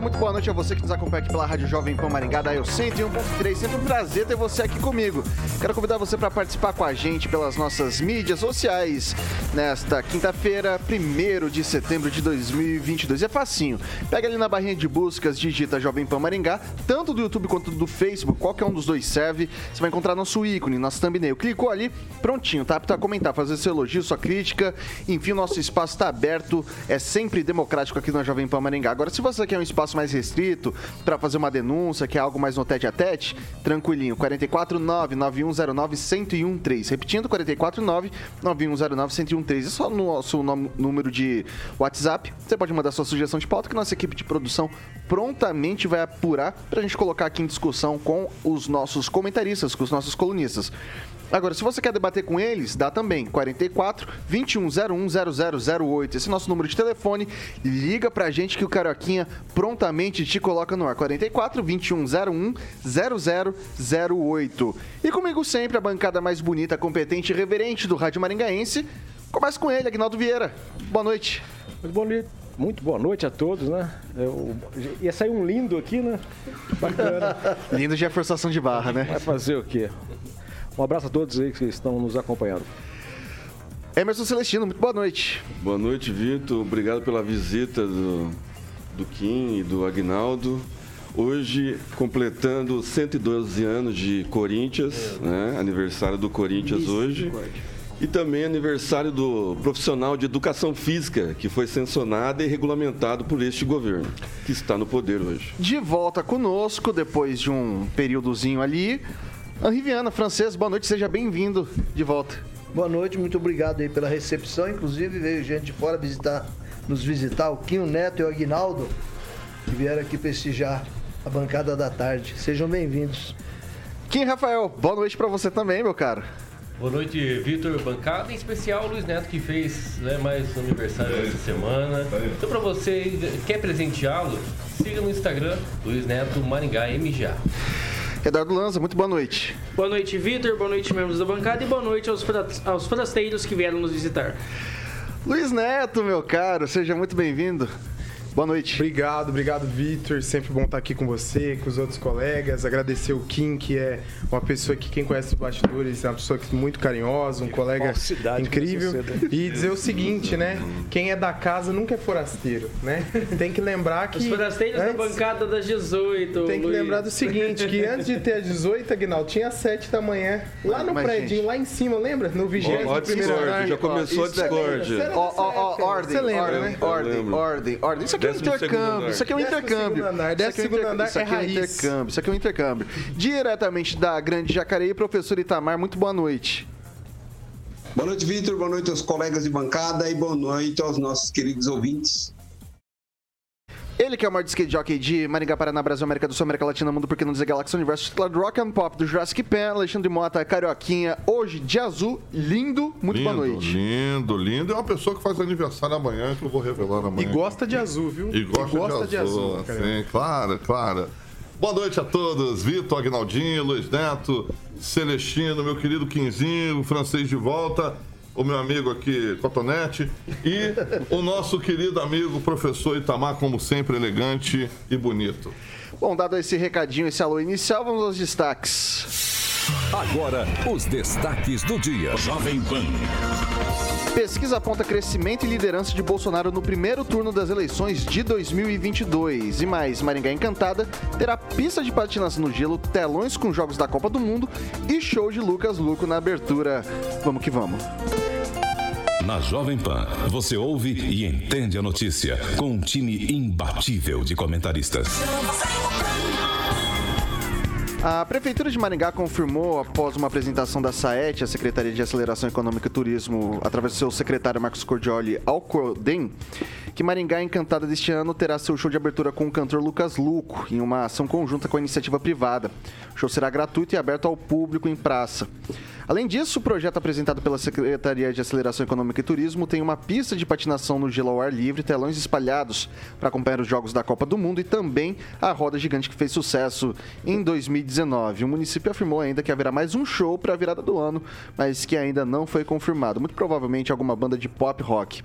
muito boa noite a você que nos acompanha aqui pela Rádio Jovem Pan Maringá, da Eu 101.3. Sempre um prazer ter você aqui comigo. Quero convidar você para participar com a gente pelas nossas mídias sociais nesta quinta-feira, 1 de setembro de 2022. É facinho. Pega ali na barrinha de buscas, digita Jovem Pan Maringá, tanto do YouTube quanto do Facebook, qualquer um dos dois serve. Você vai encontrar nosso ícone, nosso thumbnail. Clicou ali, prontinho, tá apto a comentar, fazer seu elogio, sua crítica. Enfim, nosso espaço está aberto, é sempre democrático aqui na Jovem Pan Maringá. Agora, se você quer um espaço mais restrito para fazer uma denúncia, que é algo mais no tete a tete, tranquilinho. 449-9109-1013. Repetindo, 449-9109-1013. É só no nosso número de WhatsApp. Você pode mandar sua sugestão de pauta que nossa equipe de produção prontamente vai apurar para a gente colocar aqui em discussão com os nossos comentaristas, com os nossos colunistas. Agora, se você quer debater com eles, dá também 44 2101 0008. Esse é nosso número de telefone. Liga pra gente que o Caroquinha prontamente te coloca no ar. 44 2101 0008. E comigo sempre a bancada mais bonita, competente e reverente do Rádio Maringaense. Começa com ele, Agnaldo Vieira. Boa noite. Muito boa noite. Muito boa noite a todos, né? Eu, ia sair um lindo aqui, né? Bacana. lindo de é forçação de barra, né? Vai fazer o quê? Um abraço a todos aí que estão nos acompanhando. Emerson Celestino, muito boa noite. Boa noite, Vitor. Obrigado pela visita do, do Kim e do Agnaldo. Hoje, completando 112 anos de Corinthians, é. né? aniversário do Corinthians Isso, hoje. E também aniversário do profissional de educação física, que foi sancionado e regulamentado por este governo, que está no poder hoje. De volta conosco, depois de um períodozinho ali, Henri Viana, francês, boa noite, seja bem-vindo de volta. Boa noite, muito obrigado aí pela recepção. Inclusive veio gente de fora visitar, nos visitar, o Quinho Neto e o Aguinaldo, que vieram aqui prestigiar a bancada da tarde. Sejam bem-vindos. Kim Rafael, boa noite para você também, meu caro. Boa noite, Vitor. Bancada, em especial o Luiz Neto, que fez né, mais um aniversário essa semana. Então, para você, quer presenteá-lo, siga no Instagram, Luiz Neto Maringá MGA. Eduardo Lanza, muito boa noite. Boa noite, Vitor. Boa noite, membros da bancada. E boa noite aos, aos forasteiros que vieram nos visitar. Luiz Neto, meu caro, seja muito bem-vindo. Boa noite. Obrigado, obrigado, Vitor. Sempre bom estar aqui com você, com os outros colegas. Agradecer o Kim, que é uma pessoa que quem conhece os bastidores é uma pessoa muito carinhosa, um colega incrível. E dizer o seguinte, né? Quem é da casa nunca é forasteiro, né? Tem que lembrar que. Os forasteiros antes, da bancada das 18. Tem que Luiz. lembrar do seguinte: que antes de ter as 18, Aguinaldo, tinha às 7 da manhã, lá no Mas, prédio, lá em cima, lembra? No 20 oh, primeiro andar. Já começou a Discord. Ó, ó, ó, ordem. Você lembra, né? Ordem, ordem, ordem. Isso aqui aqui é um intercâmbio. Isso aqui é um intercâmbio. Andar, isso aqui é um, inter... andar isso aqui é, é um intercâmbio. Isso aqui é um intercâmbio. Diretamente da Grande Jacareí, professor Itamar, muito boa noite. Boa noite, Vitor. Boa noite aos colegas de bancada e boa noite aos nossos queridos ouvintes. Ele que é o maior skate jockey de Maringá, Paraná, Brasil, América do Sul, América Latina, Mundo, porque não dizer Galáxia, Universo, titular do Rock and Pop, do Jurassic Pan, Alexandre Mota, Carioquinha, hoje de azul, lindo, muito lindo, boa noite. Lindo, lindo, é uma pessoa que faz aniversário amanhã, que eu vou revelar amanhã. E gosta de azul, viu? E gosta, e gosta de, azul, de azul sim, claro, claro. Boa noite a todos, Vitor, Agnaldinho, Luiz Neto, Celestino, meu querido Quinzinho, francês de volta o meu amigo aqui, Cotonete, e o nosso querido amigo professor Itamar, como sempre, elegante e bonito. Bom, dado esse recadinho, esse alô inicial, vamos aos destaques. Agora, os destaques do dia. Jovem Pan. Pesquisa aponta crescimento e liderança de Bolsonaro no primeiro turno das eleições de 2022. E mais, Maringá Encantada terá pista de patinação no gelo, telões com jogos da Copa do Mundo e show de Lucas Luco na abertura. Vamos que vamos. Na Jovem Pan, você ouve e entende a notícia com um time imbatível de comentaristas. A Prefeitura de Maringá confirmou, após uma apresentação da SAET, a Secretaria de Aceleração Econômica e Turismo, através do seu secretário Marcos Cordioli ao que Maringá Encantada deste ano terá seu show de abertura com o cantor Lucas Luco, em uma ação conjunta com a iniciativa privada. O show será gratuito e aberto ao público em praça. Além disso, o projeto apresentado pela Secretaria de Aceleração Econômica e Turismo tem uma pista de patinação no gelo ao ar livre, telões espalhados para acompanhar os jogos da Copa do Mundo e também a roda gigante que fez sucesso em 2019. O município afirmou ainda que haverá mais um show para a virada do ano, mas que ainda não foi confirmado. Muito provavelmente alguma banda de pop rock.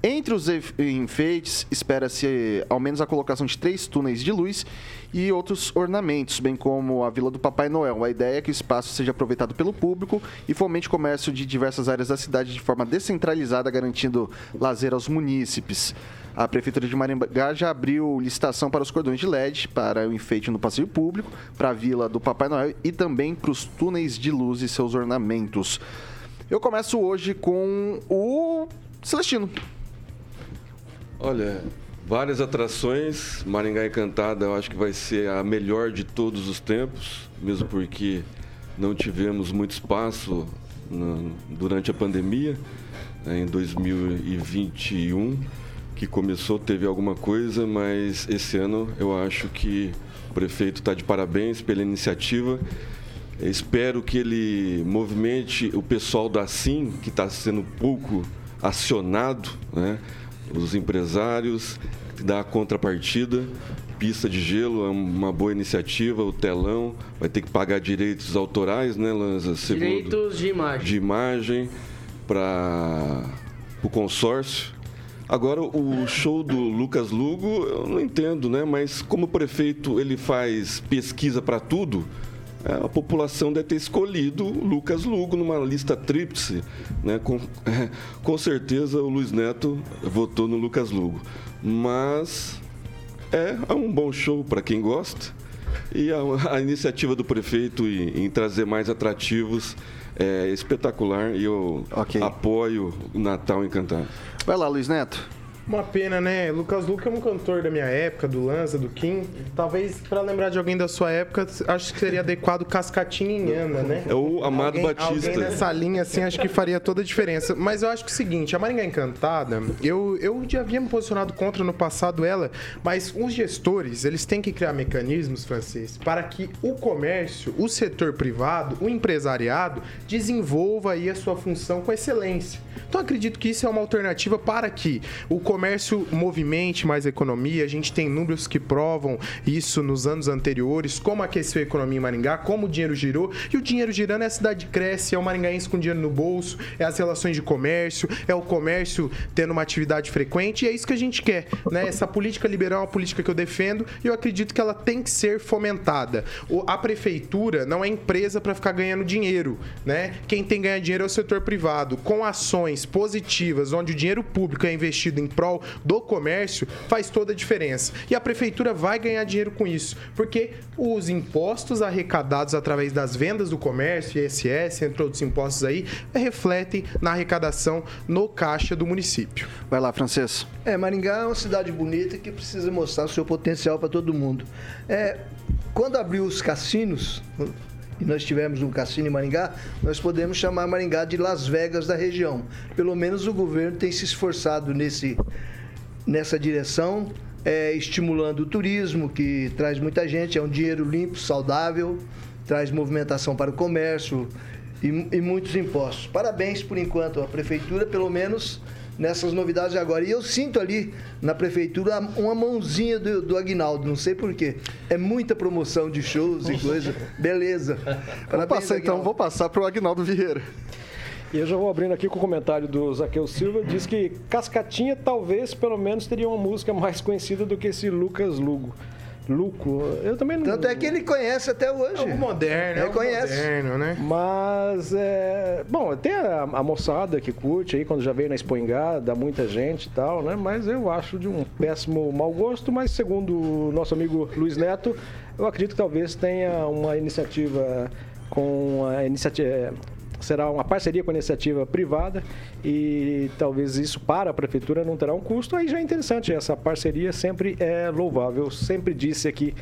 Entre os enfeites, espera-se ao menos a colocação de três túneis de luz e outros ornamentos, bem como a Vila do Papai Noel. A ideia é que o espaço seja aproveitado pelo público e fomente o comércio de diversas áreas da cidade de forma descentralizada, garantindo lazer aos munícipes. A Prefeitura de Maringá já abriu licitação para os cordões de LED, para o enfeite no passeio público, para a Vila do Papai Noel e também para os túneis de luz e seus ornamentos. Eu começo hoje com o Celestino. Olha, várias atrações. Maringá Encantada eu acho que vai ser a melhor de todos os tempos, mesmo porque não tivemos muito espaço durante a pandemia. Né, em 2021, que começou, teve alguma coisa, mas esse ano eu acho que o prefeito está de parabéns pela iniciativa. Espero que ele movimente o pessoal da SIM, que está sendo pouco acionado, né? Os empresários, da contrapartida. Pista de gelo é uma boa iniciativa, o telão vai ter que pagar direitos autorais, né, Lanza? Segundo, direitos de imagem. De imagem para o consórcio. Agora, o show do Lucas Lugo, eu não entendo, né? Mas como o prefeito ele faz pesquisa para tudo, a população deve ter escolhido Lucas Lugo numa lista tríplice. Né? Com, é, com certeza o Luiz Neto votou no Lucas Lugo. Mas é, é um bom show para quem gosta. E a, a, iniciativa do prefeito em, em trazer mais atrativos é espetacular e eu okay. apoio o Natal Encantado. Vai lá, Luiz Neto. Uma pena, né? Lucas Luca é um cantor da minha época, do Lanza, do Kim. Talvez, para lembrar de alguém da sua época, acho que seria adequado Cascatinha em Ana, né? É o Amado alguém, Batista. Alguém nessa linha, assim, acho que faria toda a diferença. Mas eu acho que é o seguinte, a Maringá Encantada, eu, eu já havia me posicionado contra no passado ela, mas os gestores, eles têm que criar mecanismos, francês, para que o comércio, o setor privado, o empresariado, desenvolva aí a sua função com excelência. Então, acredito que isso é uma alternativa para que o comércio movimente mais a economia. A gente tem números que provam isso nos anos anteriores, como aqueceu a economia em Maringá, como o dinheiro girou. E o dinheiro girando é a cidade cresce, é o maringaense com dinheiro no bolso, é as relações de comércio, é o comércio tendo uma atividade frequente. E é isso que a gente quer, né? Essa política liberal é uma política que eu defendo e eu acredito que ela tem que ser fomentada. A prefeitura não é empresa para ficar ganhando dinheiro, né? Quem tem que ganhar dinheiro é o setor privado. Com ações positivas, onde o dinheiro público é investido em prol do comércio faz toda a diferença. E a prefeitura vai ganhar dinheiro com isso, porque os impostos arrecadados através das vendas do comércio, ISS, entre outros impostos aí, refletem na arrecadação no caixa do município. Vai lá, Francês. É, Maringá é uma cidade bonita que precisa mostrar o seu potencial para todo mundo. É, quando abriu os cassinos, e nós tivemos um cassino em Maringá, nós podemos chamar Maringá de Las Vegas da região. Pelo menos o governo tem se esforçado nesse, nessa direção, é, estimulando o turismo, que traz muita gente, é um dinheiro limpo, saudável, traz movimentação para o comércio e, e muitos impostos. Parabéns por enquanto, a prefeitura pelo menos nessas novidades agora. E eu sinto ali na prefeitura uma mãozinha do, do Aguinaldo, não sei porquê. É muita promoção de shows e coisa. Beleza. Parabéns, vou passar então, vou passar para o Aguinaldo Vieira. E eu já vou abrindo aqui com o comentário do Zaqueu Silva, diz que Cascatinha talvez, pelo menos, teria uma música mais conhecida do que esse Lucas Lugo. Luco. Eu também não. Tanto é que ele conhece até hoje. É o moderno, ele é conhece. moderno, né? Mas, é... bom, tem a, a, moçada que curte aí, quando já veio na Espoingá, dá muita gente e tal, né? Mas eu acho de um péssimo mau gosto, mas segundo o nosso amigo Luiz Neto, eu acredito que talvez tenha uma iniciativa com a iniciativa será uma parceria com a iniciativa privada e talvez isso para a prefeitura não terá um custo. Aí já é interessante, essa parceria sempre é louvável. Eu sempre disse aqui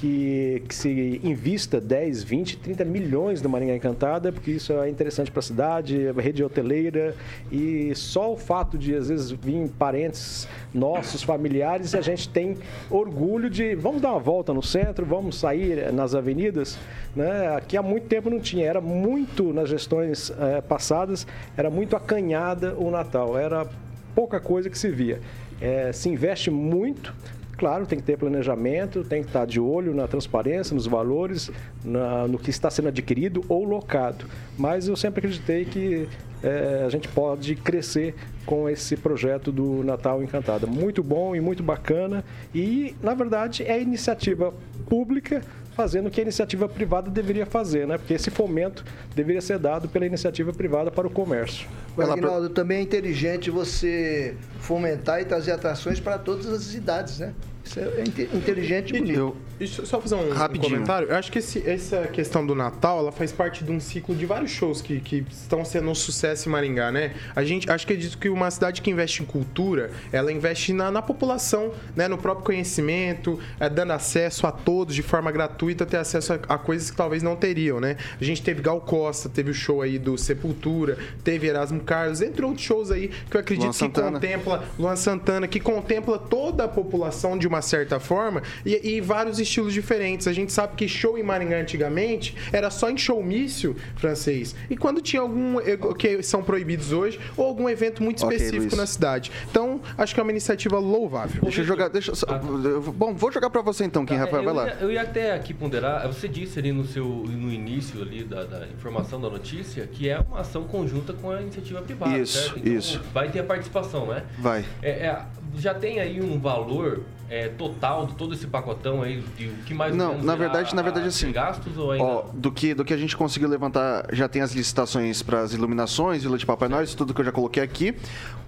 que, que, se invista 10, 20, 30 milhões no Maringá Encantada, porque isso é interessante para a cidade, a rede hoteleira e só o fato de às vezes vir parentes nossos, familiares, a gente tem orgulho de vamos dar uma volta no centro, vamos sair nas avenidas, né? Aqui há muito tempo não tinha, era muito nas gestões é, passadas, era muito acanhada o Natal, era pouca coisa que se via. É, se investe muito, claro, tem que ter planejamento, tem que estar de olho na transparência, nos valores, na, no que está sendo adquirido ou locado. Mas eu sempre acreditei que é, a gente pode crescer com esse projeto do Natal Encantada. Muito bom e muito bacana. E, na verdade, é iniciativa pública fazendo o que a iniciativa privada deveria fazer, né? Porque esse fomento deveria ser dado pela iniciativa privada para o comércio. Aguinaldo, também é inteligente você fomentar e trazer atrações para todas as idades, né? Isso é inteligente e bonito. Eu, deixa eu só fazer um, um, comentário. Eu acho que esse, essa questão do Natal, ela faz parte de um ciclo de vários shows que, que estão sendo um sucesso em Maringá, né? A gente, acho que diz que uma cidade que investe em cultura, ela investe na, na população, né? No próprio conhecimento, é, dando acesso a todos de forma gratuita, ter acesso a, a, coisas que talvez não teriam, né? A gente teve Gal Costa, teve o show aí do Sepultura, teve Erasmo Carlos, entre outros shows aí que eu acredito Luan que Santana. contempla, Luan Santana, que contempla toda a população de uma certa forma, e, e, vários estilos diferentes. A gente sabe que show em Maringá antigamente era só em showmício francês. E quando tinha algum que são proibidos hoje, ou algum evento muito específico okay, na cidade. Então, acho que é uma iniciativa louvável. Deixa eu jogar. Deixa, ah, bom, vou jogar para você então, quem tá, Rafael, vai lá. Ia, eu ia até aqui ponderar, você disse ali no seu no início ali da, da informação da notícia que é uma ação conjunta com a iniciativa privada. Isso, então, isso. Vai ter a participação, né? Vai. É, é, já tem aí um valor é, total de todo esse pacotão aí, de o que mais Não, na verdade, na verdade assim. gastos ou ainda... Ó, do que do que a gente conseguiu levantar, já tem as licitações para as iluminações, Vila de Papai Noel, isso tudo que eu já coloquei aqui.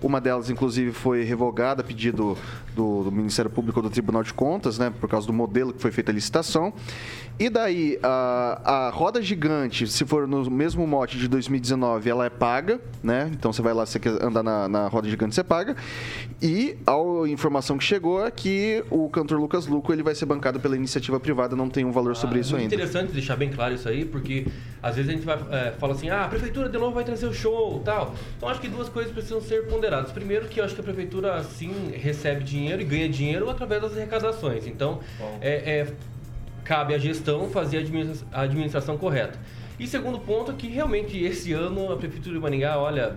Uma delas inclusive foi revogada a pedido do, do Ministério Público ou do Tribunal de Contas, né, por causa do modelo que foi feita a licitação. E daí, a, a roda gigante, se for no mesmo mote de 2019, ela é paga, né? Então você vai lá, você quer andar na, na roda gigante, você paga. E a informação que chegou é que o cantor Lucas Luco ele vai ser bancado pela iniciativa privada, não tem um valor ah, sobre isso ainda. É interessante deixar bem claro isso aí, porque às vezes a gente vai, é, fala assim, ah, a prefeitura de novo vai trazer o show tal. Então acho que duas coisas precisam ser ponderadas. Primeiro que eu acho que a prefeitura sim recebe dinheiro e ganha dinheiro através das arrecadações. Então, é, é cabe à gestão fazer a administração correta. E segundo ponto que realmente esse ano a Prefeitura de Maringá, olha,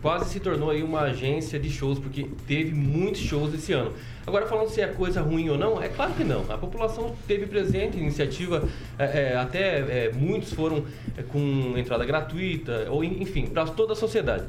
quase se tornou aí uma agência de shows, porque teve muitos shows esse ano. Agora, falando se é coisa ruim ou não, é claro que não. A população teve presente, iniciativa, é, é, até é, muitos foram é, com entrada gratuita, ou enfim, para toda a sociedade.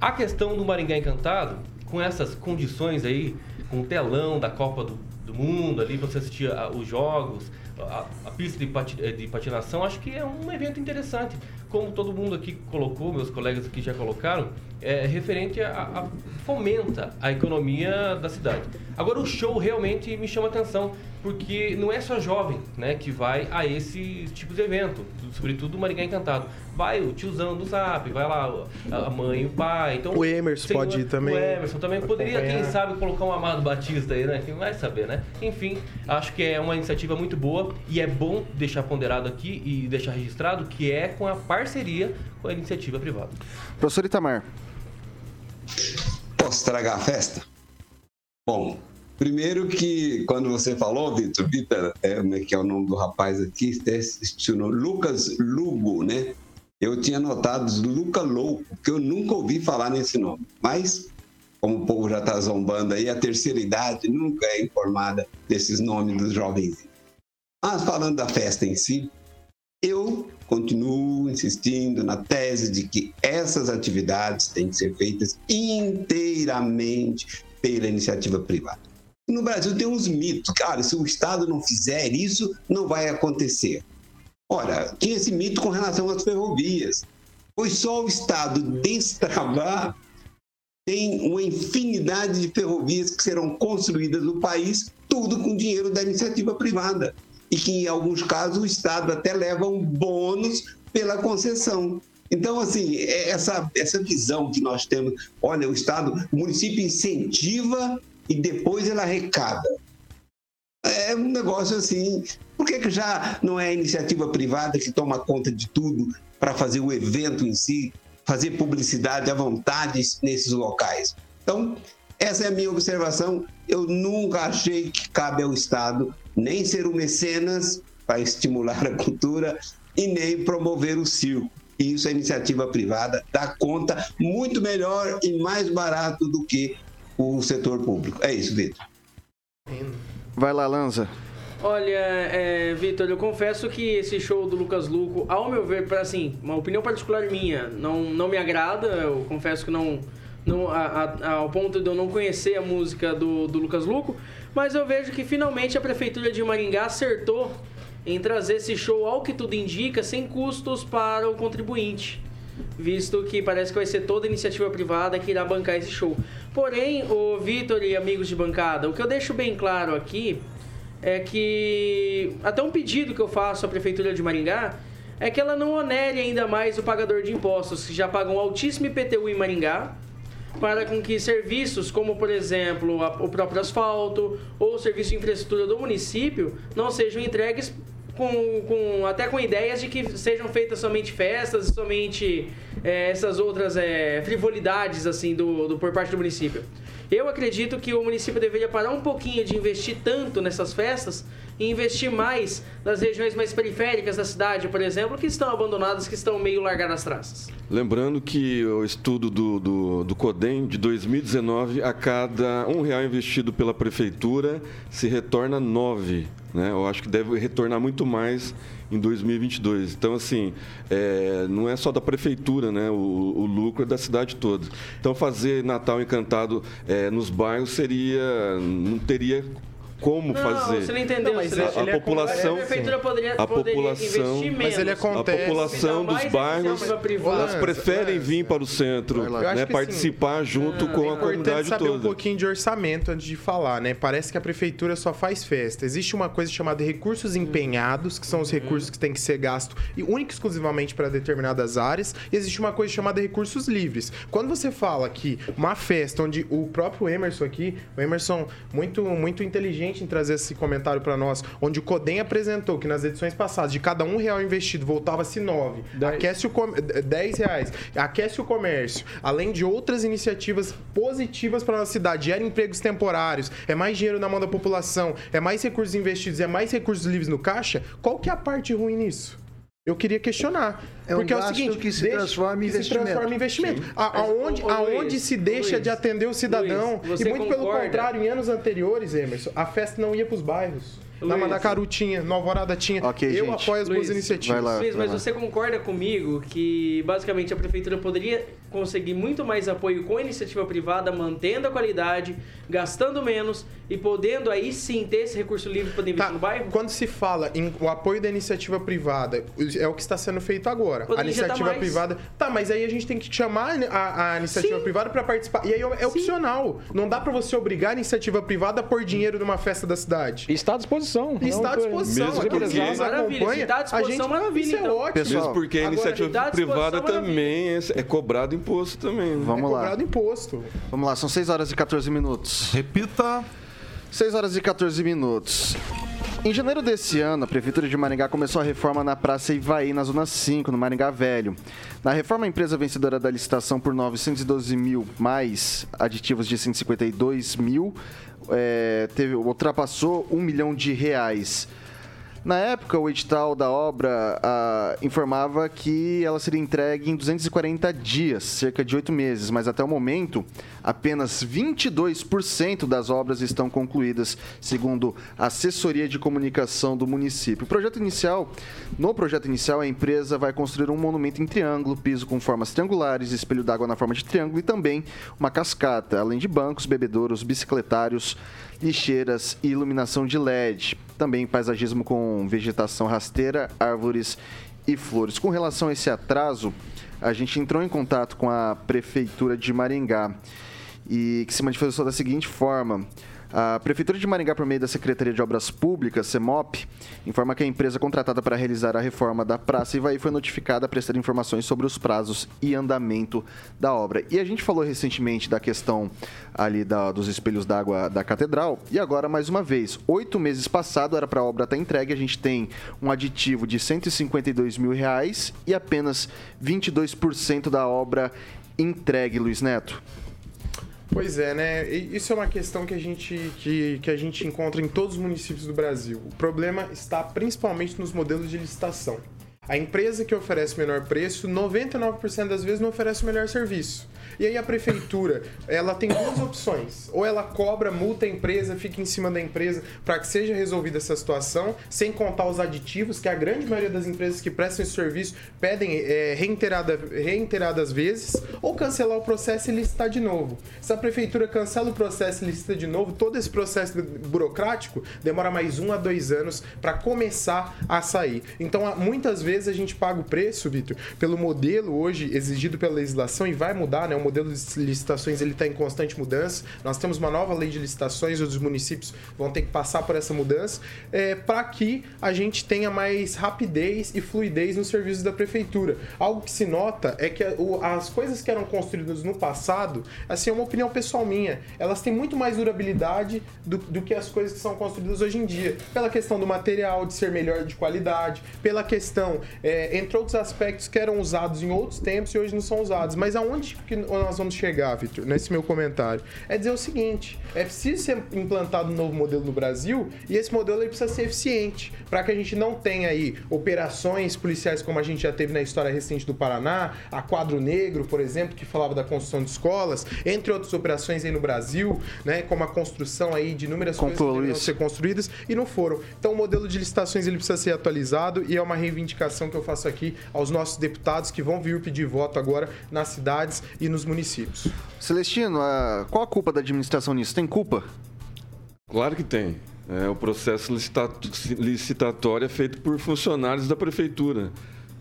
A questão do Maringá Encantado, com essas condições aí, com o telão da Copa do, do Mundo ali, você assistir os jogos, a, a pista de, pati, de, patinação, acho que é um evento interessante. Como todo mundo aqui colocou, meus colegas aqui já colocaram, é referente a, a fomenta a economia da cidade. Agora o show realmente me chama atenção, porque não é só jovem, né, que vai a esse tipo de evento, sobretudo o Maringá Encantado vai o tiozão do Zap, vai lá a mãe e o pai. Então, o Emerson pode ir também. O Emerson também poderia, quem sabe, colocar um Amado Batista aí, né? Quem vai saber, né? Enfim, acho que é uma iniciativa muito boa e é bom deixar ponderado aqui e deixar registrado que é com a parceria com a iniciativa privada. Professor Itamar. Posso estragar a festa? Bom, Primeiro que quando você falou, Vitor, Vitor, é, como é que é o nome do rapaz aqui? É, Lucas Lugo, né? eu tinha notado Luca Louco, que eu nunca ouvi falar nesse nome. Mas, como o povo já está zombando aí, a terceira idade nunca é informada desses nomes dos jovens. Mas falando da festa em si, eu continuo insistindo na tese de que essas atividades têm que ser feitas inteiramente pela iniciativa privada. No Brasil tem uns mitos, cara, se o Estado não fizer isso, não vai acontecer. Ora, tinha esse mito com relação às ferrovias. Pois só o Estado destravar tem uma infinidade de ferrovias que serão construídas no país, tudo com dinheiro da iniciativa privada. E que, em alguns casos, o Estado até leva um bônus pela concessão. Então, assim, é essa, essa visão que nós temos, olha, o Estado, o município incentiva e depois ele arrecada. É um negócio assim. Por que, que já não é a iniciativa privada que toma conta de tudo para fazer o evento em si, fazer publicidade à vontade nesses locais? Então, essa é a minha observação. Eu nunca achei que cabe ao Estado nem ser o mecenas para estimular a cultura e nem promover o circo. E isso a iniciativa privada dá conta muito melhor e mais barato do que o setor público. É isso, Vitor. Vai lá, Lanza. Olha, é, Vitor, eu confesso que esse show do Lucas Luco, ao meu ver, para assim, uma opinião particular minha, não, não me agrada. Eu confesso que não, não a, a, ao ponto de eu não conhecer a música do, do Lucas Luco, mas eu vejo que finalmente a prefeitura de Maringá acertou em trazer esse show, ao que tudo indica, sem custos para o contribuinte, visto que parece que vai ser toda iniciativa privada que irá bancar esse show. Porém, o Vitor e amigos de bancada, o que eu deixo bem claro aqui é que até um pedido que eu faço à prefeitura de Maringá é que ela não onere ainda mais o pagador de impostos, que já pagam um altíssimo IPTU em Maringá, para com que serviços como, por exemplo, o próprio asfalto ou o serviço de infraestrutura do município não sejam entregues com, com, até com ideias de que sejam feitas somente festas, somente é, essas outras é, frivolidades assim do, do, por parte do município. Eu acredito que o município deveria parar um pouquinho de investir tanto nessas festas e investir mais nas regiões mais periféricas da cidade, por exemplo, que estão abandonadas, que estão meio largadas as traças. Lembrando que o estudo do, do, do CODEM de 2019, a cada um real investido pela prefeitura, se retorna nove. Né? Eu acho que deve retornar muito mais em 2022. Então, assim, é, não é só da prefeitura, né? O, o, lucro é da cidade toda. Então, fazer Natal Encantado é, nos bairros seria. não teria como não, fazer. Você não entendeu. Não, a, a, a população, a prefeitura poderia, a população, mas ele acontece. A população dos bairros, elas preferem vir para o centro, né, participar assim, junto com é a comunidade saber toda. um pouquinho de orçamento antes de falar, né? Parece que a prefeitura só faz festa. Existe uma coisa chamada recursos empenhados, que são os recursos que têm que ser gastos e único exclusivamente para determinadas áreas, e existe uma coisa chamada recursos livres. Quando você fala que uma festa onde o próprio Emerson aqui, o Emerson muito muito inteligente em trazer esse comentário para nós, onde o Codem apresentou que nas edições passadas, de cada um real investido, voltava-se nove. Aquece o com... 10 reais. Aquece o comércio. Além de outras iniciativas positivas para nossa cidade. Gera empregos temporários, é mais dinheiro na mão da população, é mais recursos investidos, é mais recursos livres no caixa. Qual que é a parte ruim nisso? Eu queria questionar. É um porque é o seguinte, que se deixa- transforma em que se investimento. transforma em investimento. A- Mas, aonde, ô, aonde Luiz, se deixa Luiz, de atender o cidadão. Luiz, e muito pelo concorda? contrário, em anos anteriores, Emerson, a festa não ia para os bairros. Na Luiz. Mandacaru tinha, Nova Alvorada tinha. Ok, Eu gente. apoio as boas Luiz, iniciativas. vai lá. Luiz, mas você concorda comigo que basicamente a prefeitura poderia conseguir muito mais apoio com a iniciativa privada, mantendo a qualidade, gastando menos e podendo aí sim ter esse recurso livre para poder investir Tá, no bairro? quando se fala em o apoio da iniciativa privada, é o que está sendo feito agora. Poderia a iniciativa injetar mais. privada. Tá, mas aí a gente tem que chamar a, a iniciativa Sim. privada para participar. E aí é opcional. Não dá para você obrigar a iniciativa privada a pôr dinheiro numa festa da cidade. Está à disposição. E está à Não, disposição. Mesmo Aqueles porque- que nos Maravilha, acompanham, se está à disposição, a gente, maravilha, Isso é então. ótimo. Pessoal, Mesmo porque a Agora, iniciativa à disposição, privada também é, é cobrado imposto também. né? Vamos é lá. cobrado imposto. Vamos lá, são 6 horas e 14 minutos. Repita. 6 horas e 14 minutos. Em janeiro desse ano, a Prefeitura de Maringá começou a reforma na Praça Ivaí, na Zona 5, no Maringá Velho. Na reforma, a empresa vencedora da licitação por 912 mil, mais aditivos de 152 mil, é, teve, ultrapassou 1 milhão de reais. Na época, o edital da obra ah, informava que ela seria entregue em 240 dias, cerca de oito meses, mas até o momento, apenas 22% das obras estão concluídas, segundo a assessoria de comunicação do município. O projeto inicial, no projeto inicial, a empresa vai construir um monumento em triângulo, piso com formas triangulares, espelho d'água na forma de triângulo e também uma cascata, além de bancos, bebedouros, bicicletários, lixeiras e iluminação de LED. Também paisagismo com vegetação rasteira, árvores e flores. Com relação a esse atraso, a gente entrou em contato com a prefeitura de Maringá e que se manifestou da seguinte forma: A Prefeitura de Maringá, por meio da Secretaria de Obras Públicas, CEMOP, informa que a empresa contratada para realizar a reforma da Praça Ivaí foi notificada a prestar informações sobre os prazos e andamento da obra. E a gente falou recentemente da questão ali da, dos espelhos d'água da Catedral, e agora, mais uma vez, oito meses passado era para a obra estar tá entregue, a gente tem um aditivo de 152 mil reais e apenas 22% da obra entregue, Luiz Neto. Pois é, né? Isso é uma questão que a, gente, que, que a gente encontra em todos os municípios do Brasil. O problema está principalmente nos modelos de licitação. A empresa que oferece menor preço, 99% das vezes não oferece o melhor serviço. E aí a prefeitura, ela tem duas opções. Ou ela cobra, multa a empresa, fica em cima da empresa para que seja resolvida essa situação, sem contar os aditivos, que a grande maioria das empresas que prestam esse serviço pedem é, reiterada, reiteradas vezes, ou cancelar o processo e licitar de novo. Se a prefeitura cancela o processo e licita de novo, todo esse processo burocrático demora mais um a dois anos para começar a sair. Então, muitas vezes a gente paga o preço, Vitor, pelo modelo hoje exigido pela legislação e vai mudar, né? O modelo de licitações ele está em constante mudança. Nós temos uma nova lei de licitações, os municípios vão ter que passar por essa mudança é, para que a gente tenha mais rapidez e fluidez nos serviços da prefeitura. Algo que se nota é que as coisas que eram construídas no passado, assim, é uma opinião pessoal minha, elas têm muito mais durabilidade do, do que as coisas que são construídas hoje em dia. Pela questão do material, de ser melhor de qualidade, pela questão, é, entre outros aspectos que eram usados em outros tempos e hoje não são usados. Mas aonde que nós vamos chegar, Vitor, nesse meu comentário? É dizer o seguinte: é preciso ser implantado um novo modelo no Brasil e esse modelo precisa ser eficiente para que a gente não tenha aí operações policiais como a gente já teve na história recente do Paraná, a Quadro Negro, por exemplo, que falava da construção de escolas, entre outras operações aí no Brasil, né, como a construção aí de inúmeras coisas que ser construídas e não foram. Então o modelo de licitações ele precisa ser atualizado e é uma reivindicação que eu faço aqui aos nossos deputados que vão vir pedir voto agora nas cidades e nos municípios. Celestino, qual a culpa da administração nisso? Tem culpa? Claro que tem. É, o processo licitatório é feito por funcionários da prefeitura,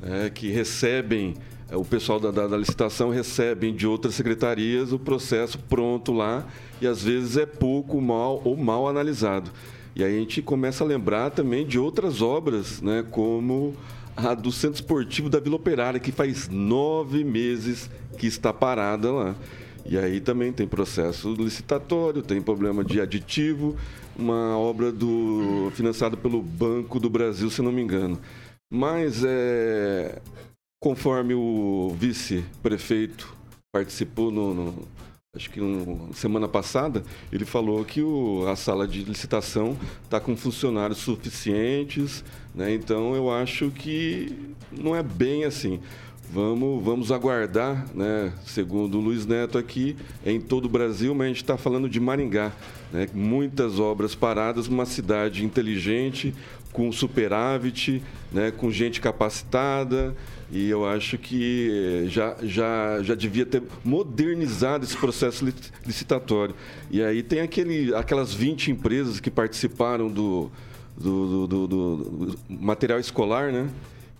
é, que recebem, é, o pessoal da, da, da, licitação recebem de outras secretarias o processo pronto lá e às vezes é pouco mal ou mal analisado. E aí a gente começa a lembrar também de outras obras, né, como a do Centro Esportivo da Vila Operária, que faz nove meses que está parada lá. E aí também tem processo licitatório, tem problema de aditivo, uma obra do financiada pelo Banco do Brasil, se não me engano. Mas é, conforme o vice-prefeito participou no, no acho que no, semana passada, ele falou que o, a sala de licitação está com funcionários suficientes, né? então eu acho que não é bem assim. Vamos, vamos aguardar, né? segundo o Luiz Neto aqui, em todo o Brasil, mas a gente está falando de Maringá. Né? Muitas obras paradas, uma cidade inteligente, com superávit, né? com gente capacitada, e eu acho que já, já, já devia ter modernizado esse processo licitatório. E aí tem aquele, aquelas 20 empresas que participaram do, do, do, do, do material escolar, né?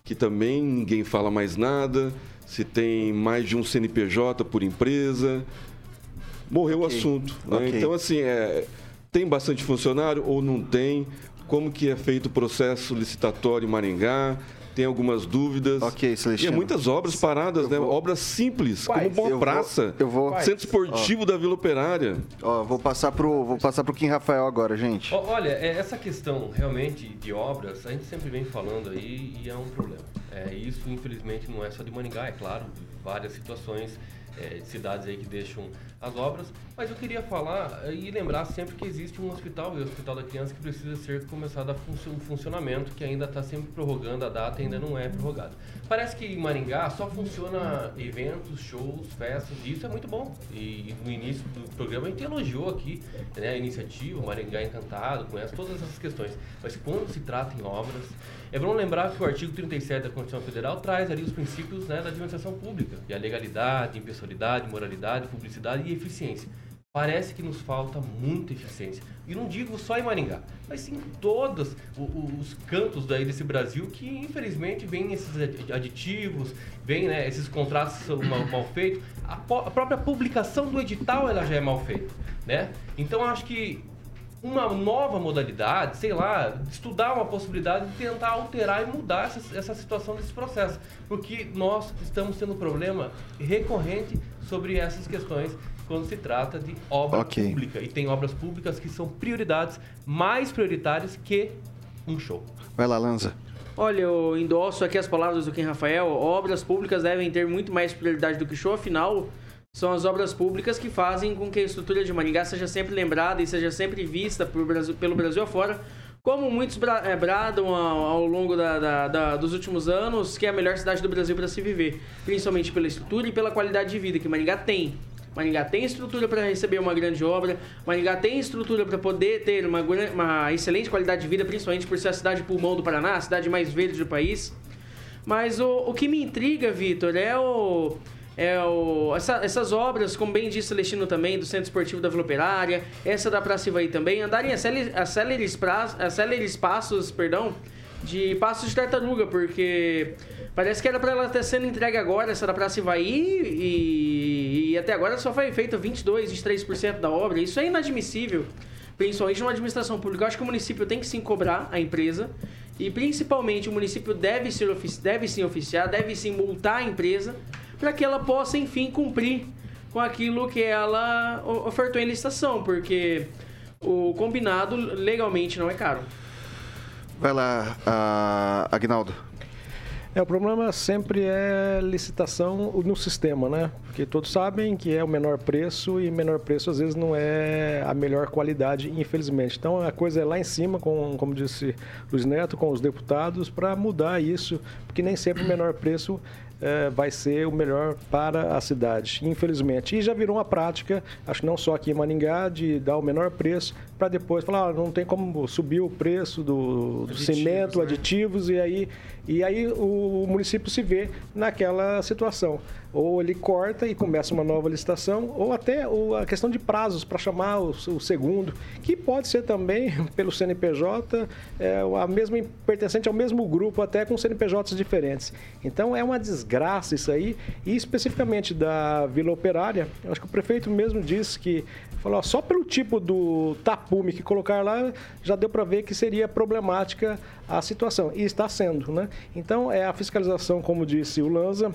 que também ninguém fala mais nada, se tem mais de um CNPJ por empresa. Morreu okay. o assunto. Né? Okay. Então, assim, é, tem bastante funcionário ou não tem? Como que é feito o processo licitatório em Maringá? Tem algumas dúvidas. Ok, Celestino. E muitas obras paradas, né? Vou... Obras simples, Quais? como uma praça. eu vou... Centro esportivo da Vila Operária. Ó, vou passar pro, vou passar pro Kim Rafael agora, gente. Olha, é, essa questão realmente de obras, a gente sempre vem falando aí e é um problema. É, isso, infelizmente, não é só de Maningá, é claro, várias situações é, de cidades aí que deixam as obras, mas eu queria falar eh, e lembrar sempre que existe um hospital, o Hospital da Criança, que precisa ser começado a funcionar um funcionamento, que ainda está sempre prorrogando a data e ainda não é prorrogado. Parece que em Maringá só funciona eventos, shows, festas, e isso é muito bom. E no início do programa a gente elogiou aqui né, a iniciativa, Maringá Encantado, conhece todas essas questões. Mas quando se trata em obras, é bom lembrar que o artigo 37 da Constituição Federal traz ali os princípios né, da administração pública, e a legalidade, impessoalidade, moralidade, publicidade e eficiência. Parece que nos falta muita eficiência. E não digo só em Maringá, mas sim em todos os cantos daí desse Brasil que infelizmente vem esses aditivos, vem né, esses contratos mal, mal feitos. A, a, própria publicação do edital ela já é mal feita, né? Então acho que uma nova modalidade, sei lá, estudar uma possibilidade de tentar alterar e mudar essa, essa situação desse processo. Porque nós estamos tendo um problema recorrente sobre essas questões quando se trata de obra okay. pública. E tem obras públicas que são prioridades, mais prioritárias que um show. Vai lá, Lanza. Olha, eu endosso aqui as palavras do Ken Rafael. Obras públicas devem ter muito mais prioridade do que show, afinal, são as obras públicas que fazem com que a estrutura de Maringá seja sempre lembrada e seja sempre vista Brasil, pelo Brasil afora, como muitos eh, bradam ao, ao longo da, da, da, dos últimos anos, que é a melhor cidade do Brasil para se viver, principalmente pela estrutura e pela qualidade de vida que Maringá tem. Maringá tem estrutura para receber uma grande obra, Maringá tem estrutura para poder ter uma, uma excelente qualidade de vida, principalmente por ser a cidade pulmão do Paraná, a cidade mais verde do país. Mas o, o que me intriga, Vitor, é o é o, essa, essas obras, como bem disse Celestino também, do Centro Esportivo da Vila Operária, essa da Praça Ivaí também, andarem a céleres passos, perdão, de passos de tartaruga, porque parece que era para ela estar sendo entregue agora, essa da Praça Ivaí, e, e até agora só foi feito 22, 23% da obra. Isso é inadmissível, principalmente numa administração pública. Eu acho que o município tem que sim cobrar a empresa, e principalmente o município deve, ser, deve sim oficiar, deve sim multar a empresa, para que ela possa, enfim, cumprir com aquilo que ela ofertou em licitação, porque o combinado legalmente não é caro. Vai lá, uh, Agnaldo. É, o problema sempre é licitação no sistema, né? Porque todos sabem que é o menor preço e menor preço às vezes não é a melhor qualidade, infelizmente. Então a coisa é lá em cima, com, como disse Luiz Neto, com os deputados, para mudar isso, porque nem sempre o menor preço é, vai ser o melhor para a cidade, infelizmente. E já virou uma prática, acho que não só aqui em Maningá, de dar o menor preço para depois falar, ah, não tem como subir o preço do, do cimento, né? aditivos, e aí, e aí o, município se vê naquela situação ou ele corta e começa uma nova licitação, ou até a questão de prazos para chamar o, o, segundo, que pode ser também pelo CNPJ, é, a mesma pertencente ao mesmo grupo, até com CNPJs diferentes. Então é uma desgraça isso aí, e especificamente da Vila Operária, eu acho que o prefeito mesmo disse que falou ó, só pelo tipo do tapume que colocar lá já deu para ver que seria problemática a situação e está sendo, né? Então é a fiscalização, como disse o Lanza,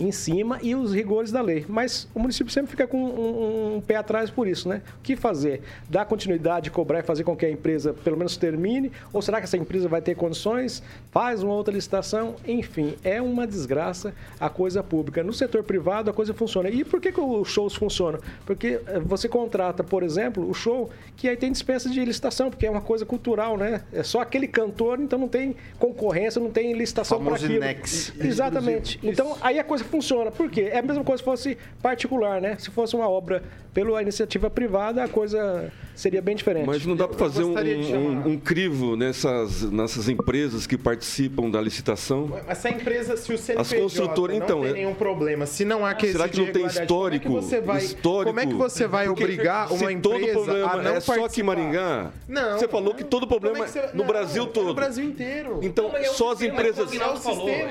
em cima e os rigores da lei. Mas o município sempre fica com um, um, pé atrás por isso, né? O que fazer? Dar continuidade, cobrar e fazer com que a empresa pelo menos termine? Ou será que essa empresa vai ter condições? Faz uma outra licitação? Enfim, é uma desgraça a coisa pública. No setor privado a coisa funciona. E por que, que os shows funcionam? Porque eh, você contrata, por exemplo, o show que aí tem dispensa de licitação, porque é uma coisa cultural, né? É só aquele cantor, então não tem concorrência, não tem licitação para aquilo. Inex. Exatamente. Então aí a coisa funciona. Por quê? É a mesma coisa se fosse particular, né? Se fosse uma obra pela iniciativa privada, a coisa seria bem diferente. Mas não dá para fazer um, um, um, crivo nessas, nessas empresas que participam da licitação? Mas se a empresa, se o CNPJ As construtoras, não então, tem é... nenhum problema, se não há que Será que não tem histórico? Como é que você vai, histórico? Como é que você vai obrigar uma empresa todo problema a não é participar? só aqui em Maringá? Não. Você falou que todo problema é, você... no não, Brasil todo. no Brasil inteiro. Então, não, só as empresas,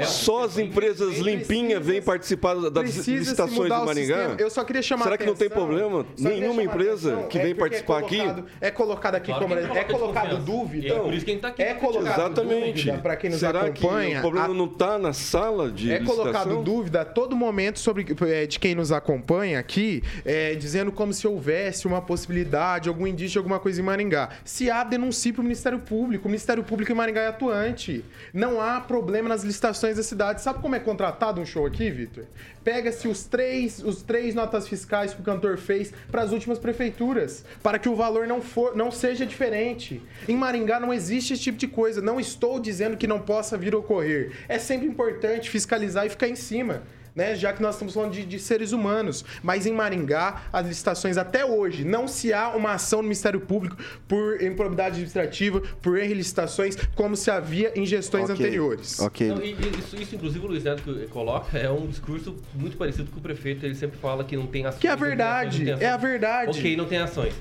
só as empresas limpinhas vêm participar das licitações de Maringá? Eu só queria chamar Será que não tem problema? Nenhuma empresa que vem participar aqui? É colocado aqui como é colocado dúvida. É por isso que a gente tá aqui. É colocado Exatamente. dúvida para quem nos Será acompanha. Que o problema não está na sala de É licitação? colocado dúvida a todo momento sobre é, de quem nos acompanha aqui, é, dizendo como se houvesse uma possibilidade, algum indício de alguma coisa em Maringá. Se há, denuncie para o Ministério Público. O Ministério Público em Maringá é atuante. Não há problema nas licitações da cidade. Sabe como é contratado um show aqui, Vitor? Pega-se os três, os três notas fiscais que o cantor fez para as últimas prefeituras, para que o valor não, for, não seja diferente. Em Maringá não existe esse tipo de coisa. Não estou dizendo que não possa vir a ocorrer. É sempre importante fiscalizar e ficar em cima né? Já que nós estamos falando de, de, seres humanos. Mas em Maringá, as licitações até hoje, não se há uma ação no Ministério Público por improbidade administrativa, por erro em licitações, como se havia em gestões okay. anteriores. Ok. Não, isso, isso, inclusive, o Luiz Neto coloca, é um discurso muito parecido com o prefeito. Ele sempre fala que não tem ações. Que é a verdade, é a verdade. Ok, não tem ações.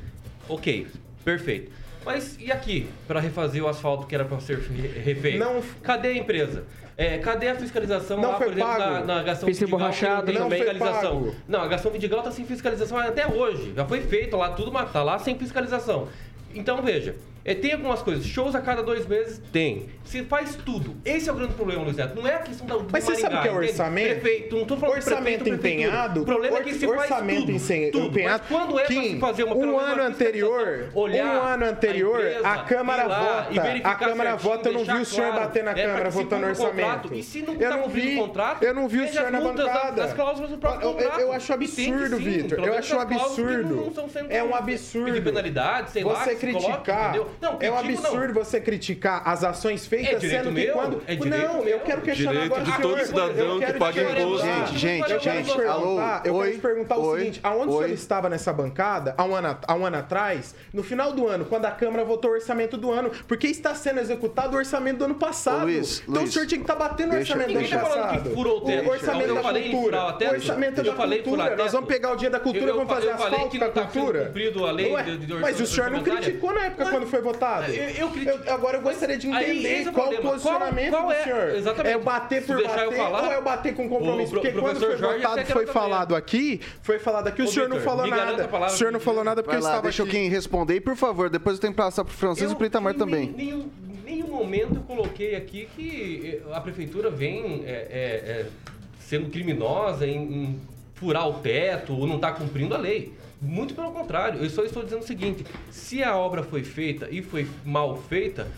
Ok, perfeito. Mas e aqui, para refazer o asfalto que era para ser refeito? Não. Cadê a empresa? É, cadê a fiscalização não lá, por exemplo, pago. na, na Gastão Pista borrachada, não tem fiscalização. Pago. Não, a Gastão Vidigal tá sem fiscalização até hoje. Já foi feito lá, tudo mas tá lá sem fiscalização. Então, veja, é, tem algumas coisas. Shows a cada dois meses? Tem. Se faz tudo. Esse é o grande problema, Luiz Neto. Não é a questão da Mas você sabe o que é orçamento? Prefeito, não tô falando orçamento prefeito, empenhado. O problema é que se orçamento faz tudo, tudo. empenhado. Mas quando é Kim, se fazer uma um ano anterior, olhar um ano anterior, a, empresa, a Câmara vota. A Câmara vota, eu não vi o senhor claro, bater na é Câmara votando orçamento. E se não eu tá não vi, o contrato, eu não vi o senhor na bancada. As cláusulas do próprio contrato. Eu acho absurdo, Vitor. Eu acho um absurdo. É um absurdo. De penalidade, sei você criticar. É um absurdo você criticar as ações feitas, é sendo que meu? quando. É não, eu quero questionar direito agora de o todo cidadão que paga imposto. Gente, gente, eu quero gente, te perguntar, alô, eu oi, quero te perguntar o seguinte: aonde o senhor estava nessa bancada há um, ano, há um ano atrás, no final do ano, quando a Câmara votou o orçamento do ano? Porque está sendo executado o orçamento do ano passado. Ô, Luiz, então Luiz, o senhor tinha que estar batendo o orçamento do deixa- ano tá falando passado. que furou o teto. O orçamento Eu da cultura. o orçamento da cultura. Nós vamos pegar o dia da cultura e vamos fazer asfalto que com a não tá cultura. de- de Mas o senhor não criticou na época Mas- quando foi votado. Eu- eu critico- agora eu gostaria de Aí, entender é o qual o posicionamento Qual- qual é? do senhor. Exatamente. É o bater por eu bater falar, ou é o bater com compromisso? o pro- Porque quando foi Jorge votado, foi falado aqui, foi falado aqui, o Ô, senhor não Vitor, falou nada. palavra O senhor não falou nada porque Vai eu lá, estava deixa o aqui. Kim responder e, por favor, depois eu tenho que passar pro Francisco e pro Itamar também. Nenhum, nenhum momento eu coloquei aqui que eh, a prefeitura vem é, é, é, sendo criminosa em, em furar o teto ou não está cumprindo a lei. Muito pelo contrário, eu só estou dizendo o seguinte: se a obra foi feita e foi mal feita,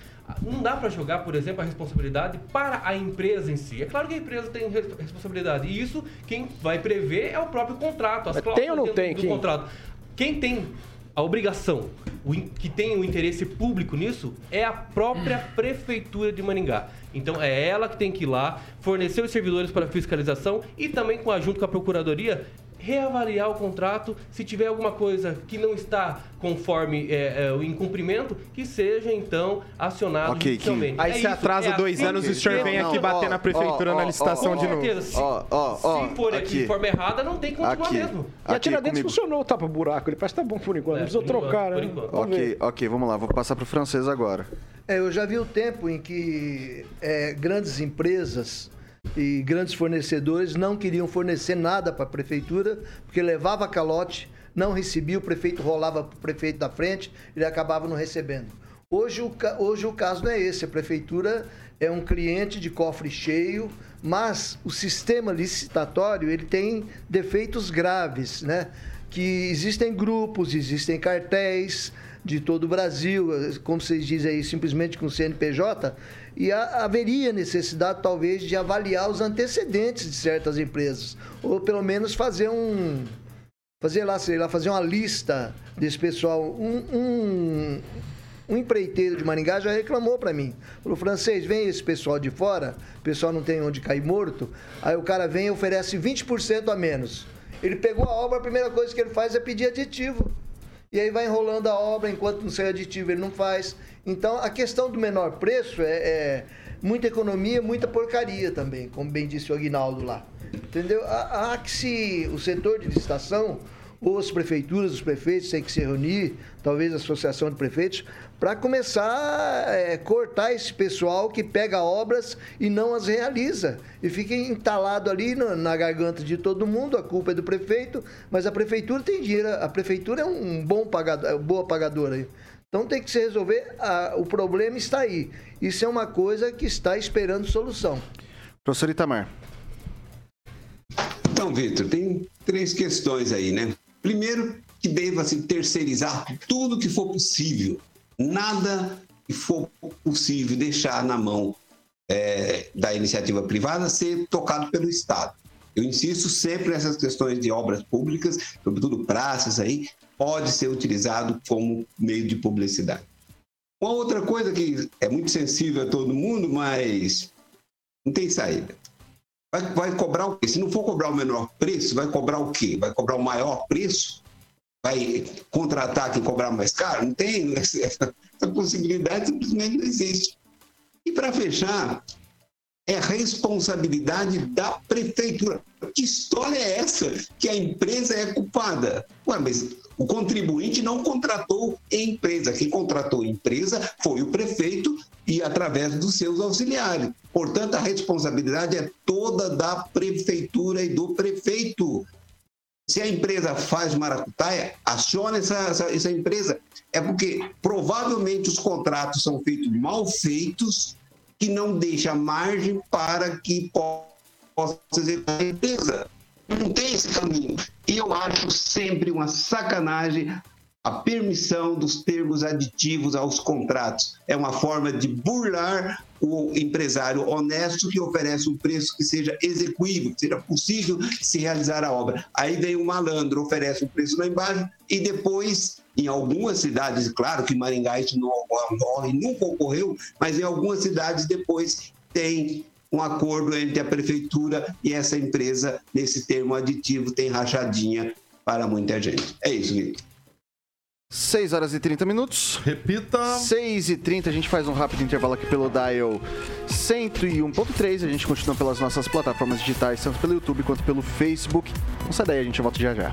não dá para jogar, por exemplo, a responsabilidade para a empresa em si. É claro que a empresa tem res- responsabilidade e isso quem vai prever é o próprio contrato, as cláusulas tem ou não tem, do Kim? contrato. Quem tem a obrigação, o que tem o interesse público nisso, é a própria prefeitura de Maringá. Então é ela que tem que ir lá, fornecer os servidores para fiscalização e também junto com a procuradoria reavaliar o contrato, se tiver alguma coisa que não está conforme é, é, o incumprimento, que seja então acionado Ok, Kim. judicialmente. Aí É se isso, atrasa é dois assim anos e o que senhor vem aqui Não, bater ó, na prefeitura ó, na licitação ó, de Com novo. certeza, se, Ó, ó, ó, se for aqui de forma errada, não tem como continuar Aqui, mesmo. E a Tiradentes funcionou o tapa-buraco. Ele parece que tá bom por enquanto. É, não precisa por enquanto, trocar, por né? enquanto. Vamos Ok, ok, vamos lá, vou passar pro francês agora. É, eu já vi o tempo em que é, grandes empresas e grandes fornecedores não queriam fornecer nada para a prefeitura, porque levava calote, não recebia, o prefeito rolava para o prefeito da frente, ele acabava não recebendo. Hoje o, hoje o caso não é esse, a prefeitura é um cliente de cofre cheio, mas o sistema licitatório ele tem defeitos graves, né? Que existem grupos, existem cartéis, de todo o Brasil, como vocês dizem aí, simplesmente com CNPJ, e ha- haveria necessidade, talvez, de avaliar os antecedentes de certas empresas, ou pelo menos fazer um. Fazer lá, sei lá, fazer uma lista desse pessoal. Um, um, um empreiteiro de Maringá já reclamou para mim. Falou, francês, vem esse pessoal de fora, o pessoal não tem onde cair morto. Aí o cara vem e oferece 20% a menos. Ele pegou a obra, a primeira coisa que ele faz é pedir aditivo. E aí vai enrolando a obra, enquanto não sai aditivo ele não faz. Então a questão do menor preço é, é muita economia, muita porcaria também, como bem disse o Aguinaldo lá. Entendeu? Há, há que se o setor de licitação, ou as prefeituras, os prefeitos têm que se reunir, talvez a associação de prefeitos, para começar a cortar esse pessoal que pega obras e não as realiza. E fica entalado ali na, na garganta de todo mundo, a culpa é do prefeito, mas a prefeitura tem dinheiro, a prefeitura é um bom pagador, é uma boa pagadora aí. Então tem que se resolver, a- o problema está aí. Isso é uma coisa que está esperando solução. Professor Itamar. Então, Vitor, tem três questões aí, né? Primeiro, que deva-se terceirizar tudo que for possível. Nada que for possível deixar na mão é, da iniciativa privada ser tocado pelo Estado. Eu insisto sempre nessas questões de obras públicas, sobretudo praças aí, pode ser utilizado como meio de publicidade. Uma outra coisa que é muito sensível a todo mundo, mas não tem saída. Vai, vai cobrar o quê? Se não for cobrar o menor preço, vai cobrar o quê? Vai cobrar o maior preço? Vai contratar quem cobrar mais caro? Não tem. Essa possibilidade simplesmente não existe. E para fechar, é responsabilidade da prefeitura. Que história é essa? Que a empresa é culpada. Ué, mas o contribuinte não contratou empresa. Quem contratou empresa foi o prefeito e através dos seus auxiliares. Portanto, a responsabilidade é toda da prefeitura e do prefeito. se a empresa faz maracutaia, aciona essa, essa, essa empresa. É porque provavelmente os contratos são feitos mal feitos, que não deixa margem para que possa executar a empresa. Não tem esse caminho. E eu acho sempre uma sacanagem a permissão dos termos aditivos aos contratos. É uma forma de burlar o empresário honesto que oferece um preço que seja execuível, que seja possível se realizar a obra. Aí vem o malandro, oferece um preço lá embaixo e depois, em algumas cidades, claro que Maringá isso não ocorre, nunca ocorreu, mas em algumas cidades depois tem um acordo entre a prefeitura e essa empresa, nesse termo aditivo, tem rachadinha para muita gente. É isso, Guilherme. 6 horas e 30 minutos. Repita. 6 e 30 a gente faz um rápido intervalo aqui pelo Dial 101.3. A gente continua pelas nossas plataformas digitais, tanto pelo YouTube quanto pelo Facebook. Não sai daí, a gente volta já já.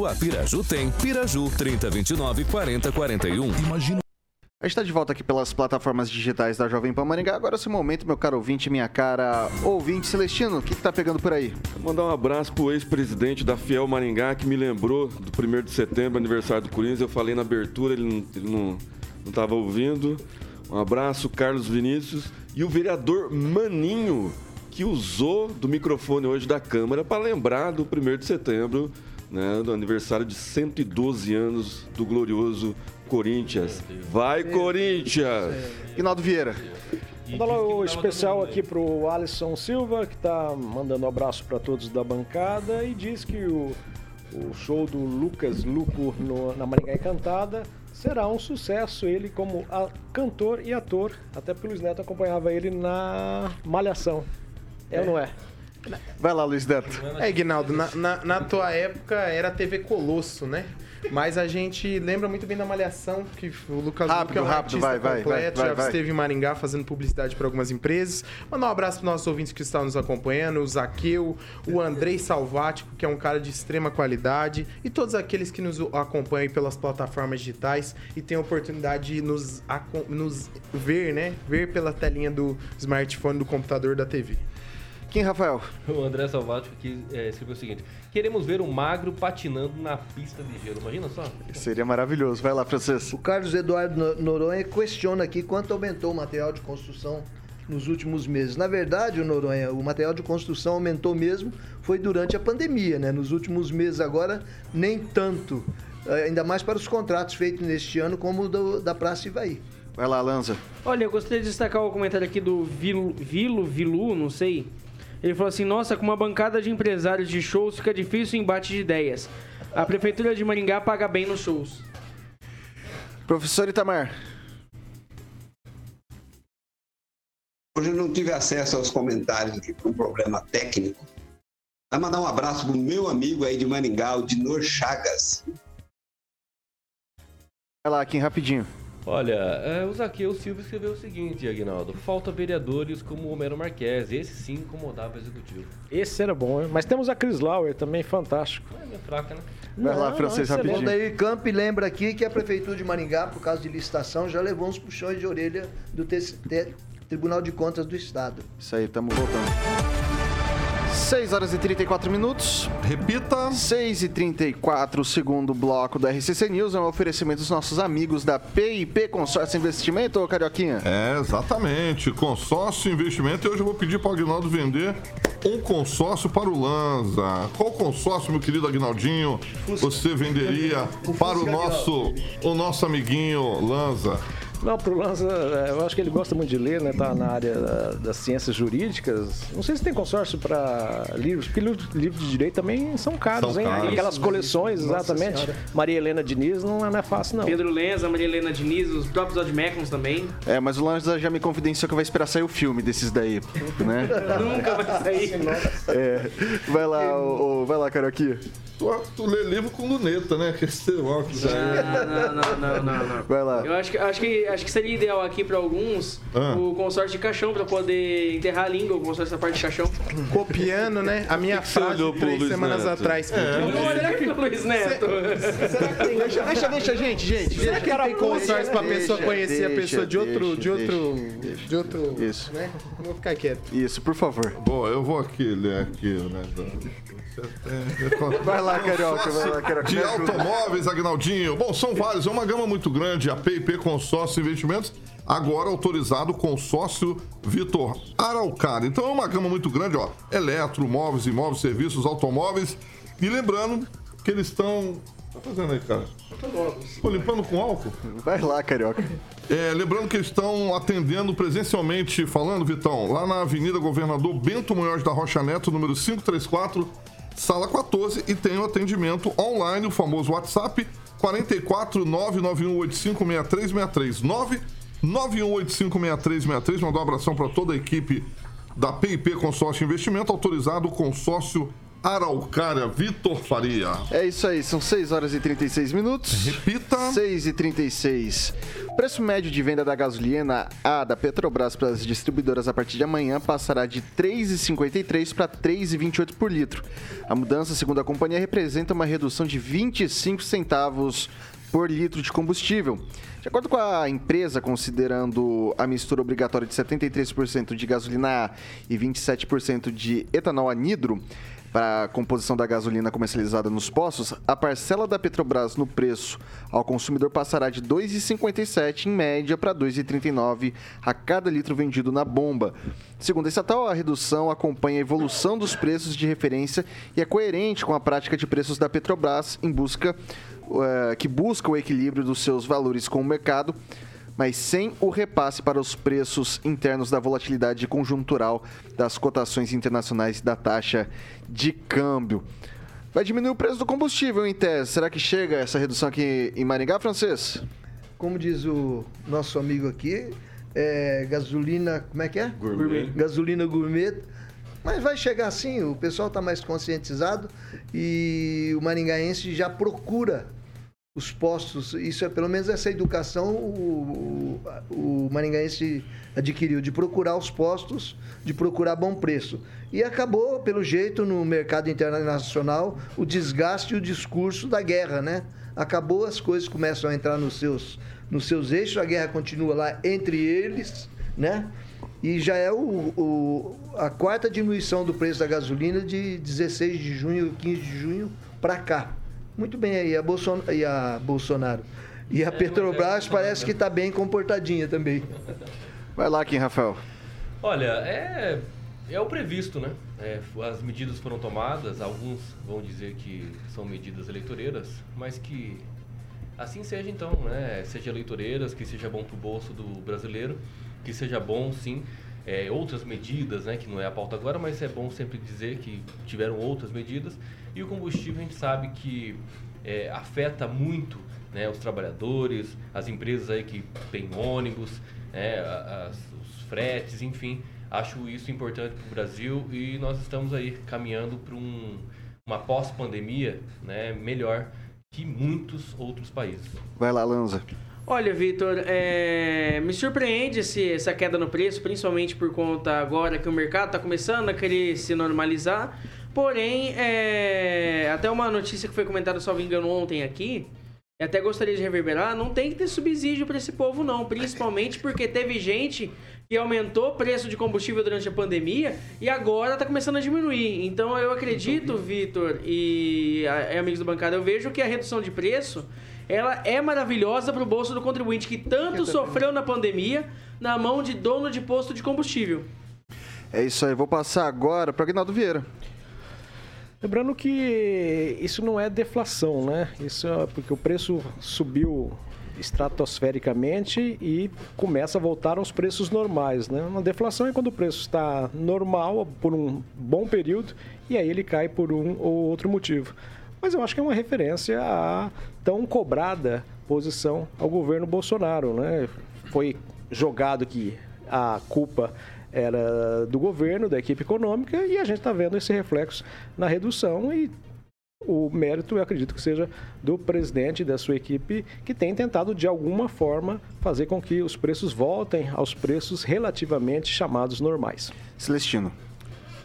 a Piraju tem. Piraju 3029 4041. Imagina. A gente está de volta aqui pelas plataformas digitais da Jovem Pan Maringá. Agora é esse momento, meu caro ouvinte, minha cara ouvinte Celestino, o que, que tá pegando por aí? Vou mandar um abraço pro ex-presidente da Fiel Maringá, que me lembrou do 1 de setembro, aniversário do Corinthians. Eu falei na abertura, ele não, ele não, não tava ouvindo. Um abraço, Carlos Vinícius. E o vereador Maninho, que usou do microfone hoje da Câmara para lembrar do 1 de setembro né, do aniversário de 112 anos do glorioso Corinthians. Vai, Corinthians! Rinaldo Vieira. Mandar o especial aqui pro Alisson Silva, que tá mandando um abraço para todos da bancada e diz que o, o show do Lucas Luco no, na Maringá Encantada será um sucesso. Ele como a, cantor e ator, até porque o Luiz Neto acompanhava ele na Malhação. É, é. ou não é? Vai lá, Luiz Neto. É, Guinaldo, na, na, na, tua época era TV Colosso, né? Mas a gente lembra muito bem da Malhação, que o Lucas rápido, é um rápido, vai, completo, vai, vai, já vai, esteve em Maringá fazendo publicidade para algumas empresas. Mandar um abraço para nossos ouvintes que estão nos acompanhando, o Zaqueu, o Andrei Salvático, que é um cara de extrema qualidade, e todos aqueles que nos acompanham pelas plataformas digitais e têm a oportunidade de nos, nos ver, né? Ver pela telinha do smartphone, do computador, da TV. Quem, Rafael? O André Salvático aqui é, escreveu o seguinte: Queremos ver o magro patinando na pista de gelo. Imagina só. Seria maravilhoso. Vai lá, Francisco. O Carlos Eduardo Noronha questiona aqui quanto aumentou o material de construção nos últimos meses. Na verdade, o Noronha, o material de construção aumentou mesmo, foi durante a pandemia, né? Nos últimos meses agora, nem tanto. Eh, ainda mais para os contratos feitos neste ano, como o do, da Praça Ivaí. Vai lá, Lanza. Olha, eu gostaria de destacar o comentário aqui do Vilo, Vilo Vilu, não sei, ele falou assim: Nossa, com uma bancada de empresários de shows fica difícil o embate de ideias. A prefeitura de Maringá paga bem nos shows. Professor Itamar. Hoje eu não tive acesso aos comentários aqui por um problema técnico. Vai mandar um abraço pro meu amigo aí de Maringá, o Dinor Chagas. Vai lá, Kim, rapidinho. Olha, é, o Zaqueu Silva escreveu o seguinte, Agnaldo. Falta vereadores como o Homero Marques. Esse sim incomodava o executivo. Esse era bom, hein? Mas temos a Cris Lauer também, fantástico. É meio fraca, né? Vai lá, francês, é rapidinho. O Daí Camp lembra aqui que a Prefeitura de Maringá, por causa de licitação, já levou uns puxões de orelha do TCT, Tribunal de Contas do Estado. Isso aí, estamos voltando. 6 horas e 34 minutos. Repita. 6 e 34, segundo bloco do RCC News. É um oferecimento dos nossos amigos da PIP Consórcio Investimento, ô Carioquinha? É, exatamente. Consórcio Investimento. E hoje eu vou pedir para o Agnaldo vender um consórcio para o Lanza. Qual consórcio, meu querido Agnaldinho, você venderia para o nosso, o nosso amiguinho Lanza? Não, pro Lanza, é, eu acho que ele gosta muito de ler, né? Tá na área das ciências jurídicas. Não sei se tem consórcio para livros, porque livros de direito também são caros, são hein? Caros. Aquelas coleções, exatamente. Maria Helena Diniz não é fácil, não. Pedro Lenza, Maria Helena Diniz, os próprios Odd também. É, mas o Lanza já me confidenciou que vai esperar sair o filme desses daí, né? Nunca vai sair. É. Vai lá, o, o, vai lá, Caroquinha tu, tu lê livro com luneta, né? Que esse óculos aí. Não, não, não, não, não. Vai lá. Eu acho que, acho que, acho que seria ideal aqui pra alguns ah. o consórcio de caixão pra poder enterrar a língua, o consórcio da parte de caixão. Copiando, né? A minha frase de três semanas Neto? atrás. É. Não olha aqui pro Luiz Neto. Será que tem... Deixa, deixa, deixa, gente, gente. Será que tem consórcio pra pessoa conhecer a pessoa de outro... De outro... De outro... Isso. Né? Vou ficar quieto. Isso, por favor. Bom, eu vou aqui ler aqui, né? Vai lá, Carioca, vai lá, Carioca. De automóveis, Agnaldinho. Bom, são vários, é uma gama muito grande. A PIP Consórcio Investimentos, agora autorizado consórcio Vitor Araucária. Então é uma gama muito grande, ó. Eletro, móveis, imóveis, serviços, automóveis. E lembrando que eles estão. Tá fazendo aí, cara? Tô limpando com álcool? Vai lá, Carioca. É, lembrando que eles estão atendendo presencialmente, falando, Vitão, lá na Avenida Governador Bento Munhoz da Rocha Neto, número 534 sala 14 e tem o atendimento online, o famoso WhatsApp 44 991856363 991856363. Mandar um abração para toda a equipe da PIP Consórcio Investimento, autorizado o consórcio Araucária, Vitor Faria. É isso aí, são 6 horas e 36 minutos. Repita. 6 e 36. Preço médio de venda da gasolina A da Petrobras para as distribuidoras a partir de amanhã passará de 3,53 para 3,28 por litro. A mudança, segundo a companhia, representa uma redução de 25 centavos por litro de combustível. De acordo com a empresa, considerando a mistura obrigatória de 73% de gasolina A e 27% de etanol anidro, para a composição da gasolina comercializada nos postos, a parcela da Petrobras no preço ao consumidor passará de 2,57 em média para 2,39 a cada litro vendido na bomba. Segundo a estatal, a redução acompanha a evolução dos preços de referência e é coerente com a prática de preços da Petrobras em busca uh, que busca o equilíbrio dos seus valores com o mercado mas sem o repasse para os preços internos da volatilidade conjuntural das cotações internacionais da taxa de câmbio. Vai diminuir o preço do combustível, em tese. Será que chega essa redução aqui em Maringá, francês? Como diz o nosso amigo aqui, é gasolina. Como é que é? Gourmet. Gasolina gourmet. Mas vai chegar assim, o pessoal está mais conscientizado e o maringaense já procura os postos, isso é pelo menos essa educação o, o, o maringaense adquiriu, de procurar os postos, de procurar bom preço. E acabou, pelo jeito, no mercado internacional, o desgaste e o discurso da guerra, né? Acabou, as coisas começam a entrar nos seus, nos seus eixos, a guerra continua lá entre eles, né? E já é o, o, a quarta diminuição do preço da gasolina de 16 de junho, 15 de junho para cá. Muito bem aí, a, Bolson... e a Bolsonaro. E a é, Petrobras é parece que está bem comportadinha também. Vai lá, Kim Rafael. Olha, é, é o previsto, né? É, as medidas foram tomadas, alguns vão dizer que são medidas eleitoreiras, mas que assim seja então, né? Seja eleitoreiras, que seja bom para o bolso do brasileiro, que seja bom, sim, é, outras medidas, né? Que não é a pauta agora, mas é bom sempre dizer que tiveram outras medidas e o combustível a gente sabe que é, afeta muito né, os trabalhadores, as empresas aí que têm ônibus, né, as, os fretes, enfim. Acho isso importante para o Brasil e nós estamos aí caminhando para um, uma pós-pandemia né, melhor que muitos outros países. Vai lá, Lanza. Olha, Vitor, é... me surpreende esse, essa queda no preço, principalmente por conta agora que o mercado está começando a querer se normalizar. Porém, é... até uma notícia que foi comentada, só me engano, ontem aqui, e até gostaria de reverberar, não tem que ter subsídio para esse povo não, principalmente porque teve gente que aumentou o preço de combustível durante a pandemia e agora está começando a diminuir. Então eu acredito, Vitor e, amigos do bancada, eu vejo que a redução de preço ela é maravilhosa para o bolso do contribuinte que tanto sofreu na pandemia na mão de dono de posto de combustível. É isso aí, vou passar agora para Aguinaldo Vieira. Lembrando que isso não é deflação, né? Isso é porque o preço subiu estratosfericamente e começa a voltar aos preços normais. Né? Uma deflação é quando o preço está normal por um bom período e aí ele cai por um ou outro motivo. Mas eu acho que é uma referência à tão cobrada posição ao governo Bolsonaro. Né? Foi jogado que a culpa era do governo, da equipe econômica, e a gente está vendo esse reflexo na redução e o mérito, eu acredito que seja do presidente e da sua equipe, que tem tentado, de alguma forma, fazer com que os preços voltem aos preços relativamente chamados normais. Celestino.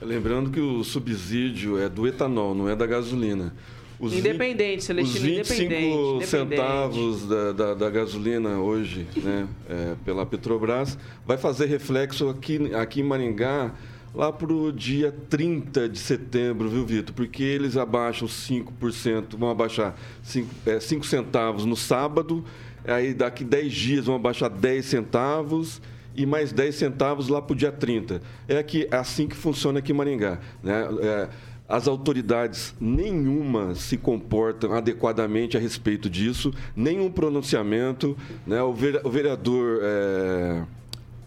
Lembrando que o subsídio é do etanol, não é da gasolina. Os independente, Celestino, os 25 independente. centavos da, da, da, gasolina hoje, né, é, pela Petrobras, vai fazer reflexo aqui, aqui em Maringá lá para o dia 30 de setembro, viu, Vitor? Porque eles abaixam 5%, vão abaixar 5, é, 5 centavos no sábado, aí daqui 10 dias vão abaixar 10 centavos e mais 10 centavos lá para o dia 30. É aqui, é assim que funciona aqui em Maringá. Né? É, as autoridades nenhuma se comportam adequadamente a respeito disso, nenhum pronunciamento. Né? O vereador é,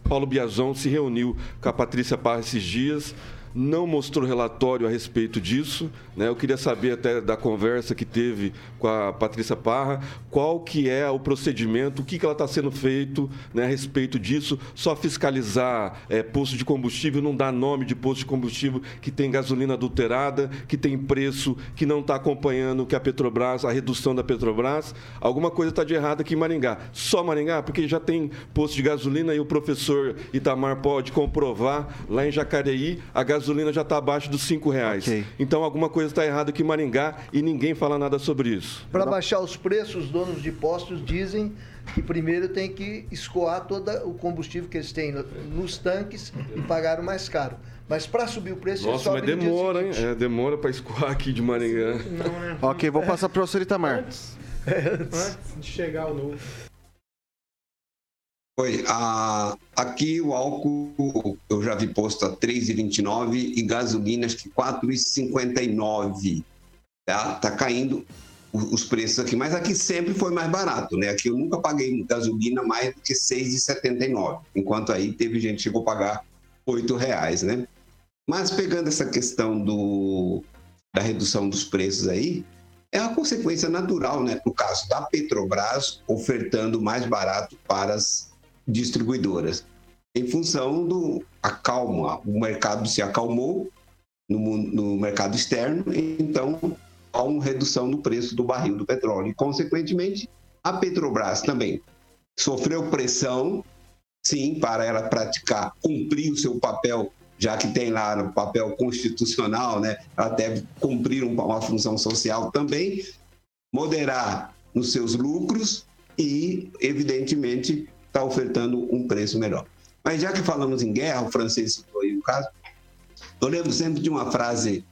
Paulo Biazon se reuniu com a Patrícia Parra esses dias não mostrou relatório a respeito disso. Né? Eu queria saber até da conversa que teve com a Patrícia Parra, qual que é o procedimento, o que, que ela está sendo feito né, a respeito disso. Só fiscalizar é, posto de combustível, não dá nome de posto de combustível que tem gasolina adulterada, que tem preço que não está acompanhando que a Petrobras, a redução da Petrobras. Alguma coisa está de errado aqui em Maringá. Só Maringá, porque já tem posto de gasolina e o professor Itamar pode comprovar lá em Jacareí a gasolina gasolina já está abaixo dos cinco reais. Okay. Então alguma coisa está errada aqui em Maringá e ninguém fala nada sobre isso. Para baixar os preços, os donos de postos dizem que primeiro tem que escoar todo o combustível que eles têm nos tanques e pagar o mais caro. Mas para subir o preço, Nossa, mas demora, hein? É, demora para escoar aqui de Maringá. Não, né? Ok, vou passar para o professor Itamar. Antes, antes de chegar o novo. Oi, a, aqui o álcool eu já vi posto a 3,29 e gasolina acho que 4,59. Tá? tá caindo os preços aqui, mas aqui sempre foi mais barato, né? Aqui eu nunca paguei gasolina mais do que 6,79, enquanto aí teve gente que chegou a pagar 8 reais, né? Mas pegando essa questão do, da redução dos preços aí, é uma consequência natural, né? No caso da Petrobras ofertando mais barato para as distribuidoras, em função do acalma, o mercado se acalmou no, no mercado externo, então há uma redução do preço do barril do petróleo. E, consequentemente, a Petrobras também sofreu pressão, sim, para ela praticar, cumprir o seu papel, já que tem lá no papel constitucional, né? Ela deve cumprir uma função social também, moderar nos seus lucros e, evidentemente, está ofertando um preço melhor. Mas já que falamos em guerra, o francês citou aí o caso, eu lembro sempre de uma frase,